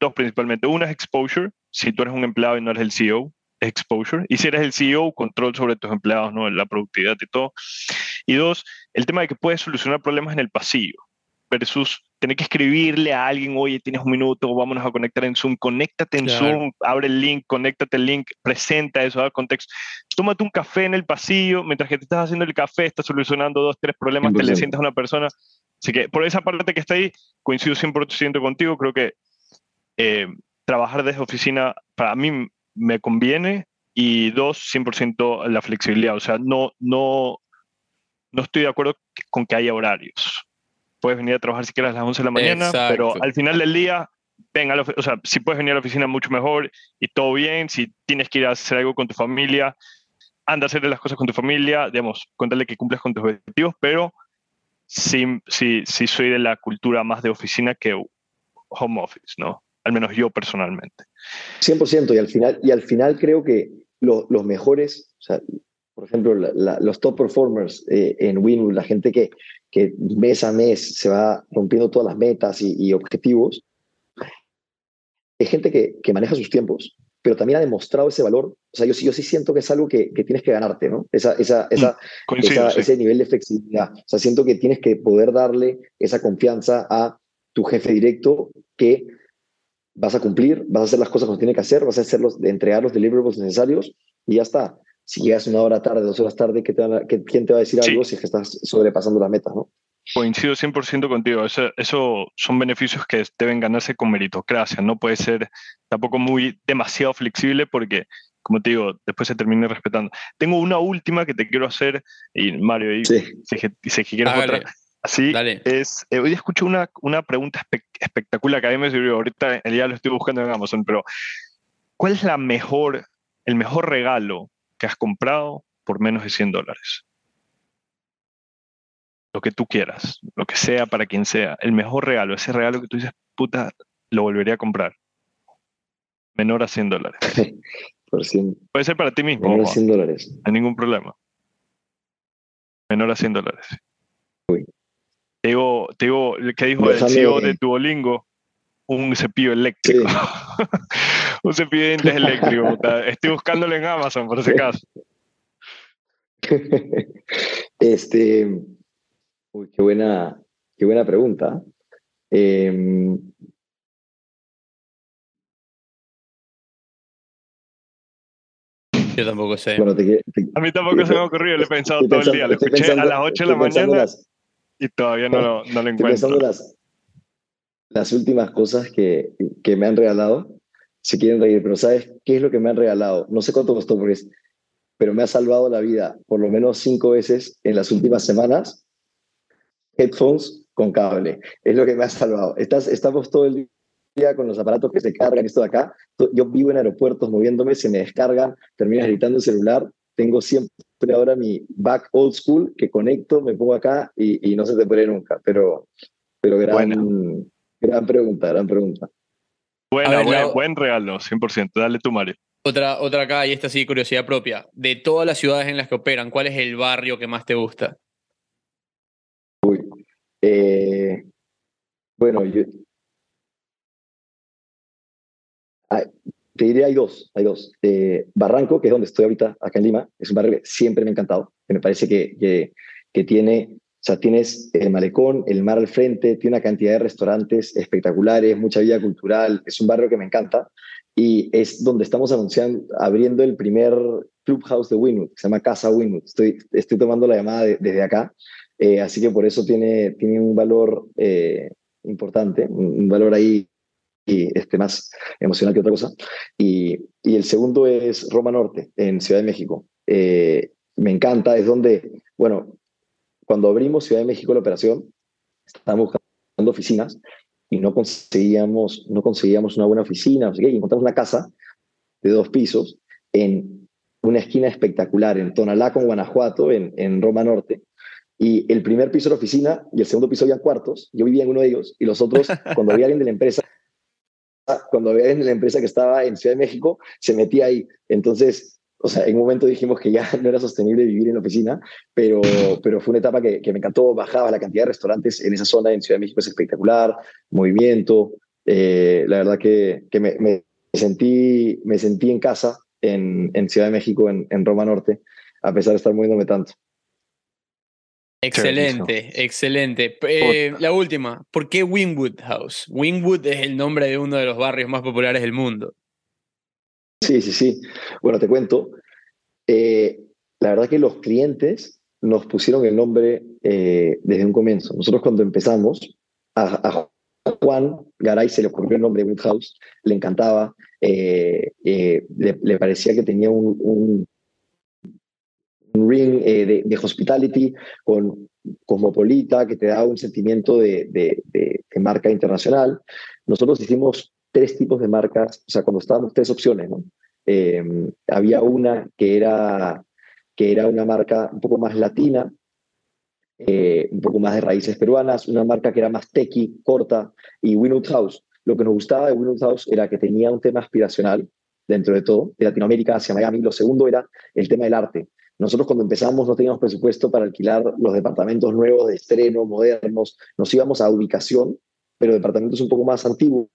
dos principalmente. Una es exposure, si tú eres un empleado y no eres el CEO, exposure. Y si eres el CEO, control sobre tus empleados, ¿no? la productividad y todo. Y dos, el tema de que puedes solucionar problemas en el pasillo versus tener que escribirle a alguien, oye, tienes un minuto, vámonos a conectar en Zoom, conéctate en Claro. Zoom, abre el link, conéctate el link, presenta eso, da contexto. Tómate un café en el pasillo, mientras que te estás haciendo el café, estás solucionando dos, tres problemas, te le 100%. sientas a una persona. Así que por esa parte que está ahí, coincido 100% contigo, creo que eh, trabajar desde oficina para mí me conviene y dos, 100% la flexibilidad. O sea, no, no, no estoy de acuerdo con que haya horarios. Puedes venir a trabajar si quieres a las 11 de la mañana, Exacto. pero al final del día, ven a la o sea, si puedes venir a la oficina mucho mejor y todo bien, si tienes que ir a hacer algo con tu familia, anda a hacer las cosas con tu familia, digamos, cuéntale que cumples con tus objetivos, pero sí, sí, sí soy de la cultura más de oficina que home office, ¿no? Al menos yo personalmente. 100%, y al final, y al final creo que lo- los mejores, o sea, por ejemplo, la- la- los top performers eh, en Winwood, la gente que, que mes a mes se va rompiendo todas las metas y, y objetivos, es gente que, que maneja sus tiempos, pero también ha demostrado ese valor. O sea, yo, sí- yo sí siento que es algo que, que tienes que ganarte, ¿no? Esa, esa, esa, Coincido, esa- sí. ese nivel de flexibilidad. O sea, siento que tienes que poder darle esa confianza a tu jefe directo que vas a cumplir, vas a hacer las cosas como tiene que hacer, vas a hacer los, entregar los deliverables necesarios y ya está. Si llegas una hora tarde, dos horas tarde, ¿qué te van a- qué- ¿quién te va a decir Sí. algo si es que estás sobrepasando las metas, no? Coincido 100% contigo. Eso, eso son beneficios que deben ganarse con meritocracia. No puede ser tampoco muy demasiado flexible porque, como te digo, después se termine respetando. Tengo una última que te quiero hacer, y Mario, y Sí. si, si quieres otra. Así Dale. es. eh, hoy escuché una, una pregunta espe- espectacular que a mí me sirvió. Ahorita ya lo estoy buscando en Amazon, pero ¿cuál es la mejor, el mejor regalo que has comprado por menos de 100 dólares? Lo que tú quieras, lo que sea para quien sea. El mejor regalo, ese regalo que tú dices, puta, lo volvería a comprar. Menor a 100 dólares. Por 100, Puede ser para ti mismo, menor a ojo, 100 dólares. no hay ningún problema. Menor a 100 dólares. Uy. Te digo, te digo, que dijo el CEO de Duolingo, un cepillo eléctrico. un cepillo de dientes eléctrico. Estoy buscándolo en Amazon, por si acaso. este, uy, qué buena, qué buena pregunta. Em, Yo tampoco sé. bueno, te, te- A mí tampoco se me ha ocurrido, lo he pensado todo el día. Lo escuché a las 8 de la mañana las- y todavía no lo, no lo Estoy pensando encuentro. las, las últimas cosas que, que me han regalado. Se quieren reír, pero ¿sabes qué es lo que me han regalado? No sé cuánto costó, porque es- pero me ha salvado la vida por lo menos cinco veces en las últimas semanas. Headphones con cable. Es lo que me ha salvado. Estás, estamos todo el día con los aparatos que se cargan, esto de acá. Yo vivo en aeropuertos moviéndome, se me descargan, terminas gritando el celular. Tengo siempre ahora mi back old school que conecto, me pongo acá y, y no se te puede nunca. Pero, pero gran, gran pregunta, gran pregunta. Buena, A ver, buen, la- buen regalo, 100%. Dale tú, Mario. Otra, otra acá, y esta sí, curiosidad propia. De todas las ciudades en las que operan, ¿cuál es el barrio que más te gusta? Eh, bueno, yo, te diré, hay dos, hay dos. Eh, Barranco, que es donde estoy ahorita, acá en Lima, es un barrio que siempre me ha encantado, que me parece que, que, que tiene, o sea, tienes el malecón, el mar al frente, tiene una cantidad de restaurantes espectaculares, mucha vida cultural, es un barrio que me encanta y es donde estamos anunciando, abriendo el primer clubhouse de Winwood, que se llama Casa Winwood. Estoy, estoy tomando la llamada de- desde acá, eh, así que por eso tiene, tiene un valor eh, importante, un, un valor ahí y este, más emocional que otra cosa. Y, y el segundo es Roma Norte, en Ciudad de México. Eh, me encanta, es donde, bueno, cuando abrimos Ciudad de México la operación, estábamos buscando oficinas y no conseguíamos, no conseguíamos una buena oficina, no sé qué, y encontramos una casa de dos pisos en una esquina espectacular, en Tonalá con Guanajuato, en, en Roma Norte. Y el primer piso era oficina y el segundo piso había cuartos. Yo vivía en uno de ellos y los otros, cuando había alguien de la empresa, cuando había alguien de la empresa que estaba en Ciudad de México, se metía ahí. Entonces, o sea, en un momento dijimos que ya no era sostenible vivir en la oficina, pero, pero fue una etapa que, que me encantó. Bajaba la cantidad de restaurantes en esa zona en Ciudad de México, es espectacular, movimiento. Eh, la verdad que, que me, me, sentí, me sentí en casa en, en Ciudad de México, en, en Roma Norte, a pesar de estar moviéndome tanto. Excelente, excelente. Eh, la última, ¿por qué Wynwood House? Wynwood es el nombre de uno de los barrios más populares del mundo. Sí, sí, sí. Bueno, te cuento. Eh, la verdad que los clientes nos pusieron el nombre eh, desde un comienzo. Nosotros cuando empezamos, a, Juan Garay se le ocurrió el nombre de House, le encantaba, le, le, parecía que tenía un, ring eh, de, hospitality con cosmopolita que te da un sentimiento de, marca internacional. Nosotros hicimos tres tipos de marcas, o sea, cuando estábamos tres opciones, ¿no? Eh, había una que era, que era una marca un poco más latina, eh, un poco más de raíces peruanas, una marca que era más techy, corta, y Winwood House. Lo que nos gustaba de Winwood House era que tenía un tema aspiracional dentro de todo, de Latinoamérica hacia Miami. Lo segundo era el tema del arte. Nosotros cuando empezamos no teníamos presupuesto para alquilar los departamentos nuevos de estreno, modernos, nos íbamos a ubicación, pero departamentos un poco más antiguos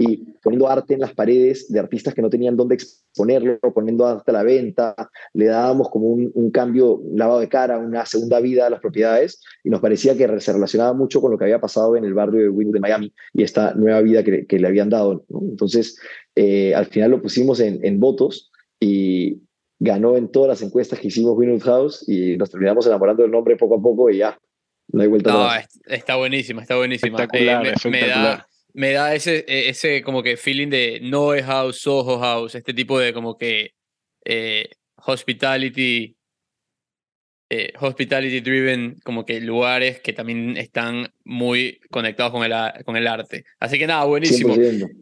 y poniendo arte en las paredes de artistas que no tenían dónde exponerlo, poniendo arte a la venta, le dábamos como un, un cambio, un lavado de cara, una segunda vida a las propiedades y nos parecía que se relacionaba mucho con lo que había pasado en el barrio de Winwood de Miami y esta nueva vida que, que le habían dado. ¿no? Entonces, eh, al final lo pusimos en, en votos y, ganó en todas las encuestas que hicimos Winwood House y nos terminamos enamorando del nombre poco a poco y ya, no hay vuelta no, más. Está buenísima, está buenísima. Espectacular, eh, me, espectacular. me, da, me da ese, ese como que feeling de Noe House, Soho House, este tipo de como que eh, hospitality, eh, hospitality driven, como que lugares que también están muy conectados con el, con el arte. Así que nada, buenísimo.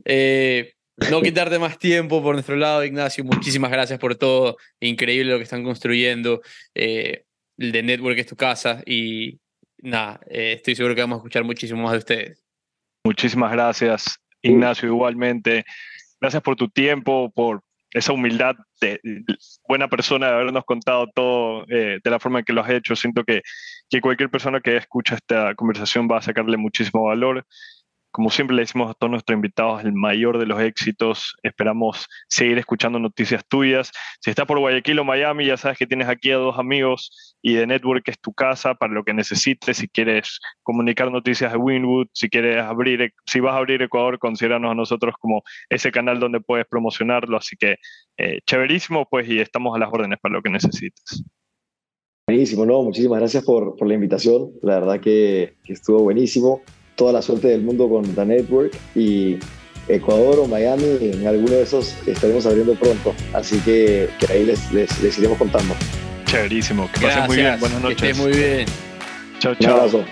Eh, no quitarte más tiempo por nuestro lado, Ignacio. Muchísimas gracias por todo. Increíble lo que están construyendo. Eh, el de Network es tu casa y nada, estoy seguro que vamos a escuchar muchísimo más de ustedes. Muchísimas gracias, Ignacio, igualmente. Gracias por tu tiempo, por esa humildad de, buena persona de habernos contado todo eh, de la forma en que lo has hecho. Siento que, que cualquier persona que escucha esta conversación va a sacarle muchísimo valor como siempre le decimos a todos nuestros invitados, el mayor de los éxitos. Esperamos seguir escuchando noticias tuyas. Si estás por Guayaquil o Miami, ya sabes que tienes aquí a dos amigos y de Network es tu casa para lo que necesites. Si quieres comunicar noticias de Winwood, si quieres abrir, si vas a abrir Ecuador, considéranos a nosotros como ese canal donde puedes promocionarlo. Así que eh, chéverísimo, pues, y estamos a las órdenes para lo que necesites. Buenísimo, no, muchísimas gracias por, por la invitación. La verdad que, que estuvo buenísimo toda la suerte del mundo con The Network y Ecuador o Miami, en alguno de esos estaremos abriendo pronto. Así que, que ahí les, les, les, iremos contando. Chéverísimo, que pasen muy bien. Buenas noches. Que muy bien. Chao, chao.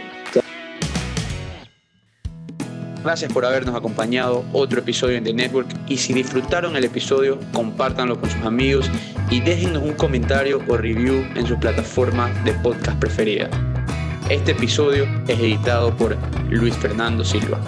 Gracias por habernos acompañado otro episodio en The Network y si disfrutaron el episodio, compártanlo con sus amigos y déjennos un comentario o review en su plataforma de podcast preferida. Este episodio es editado por Luis Fernando Silva.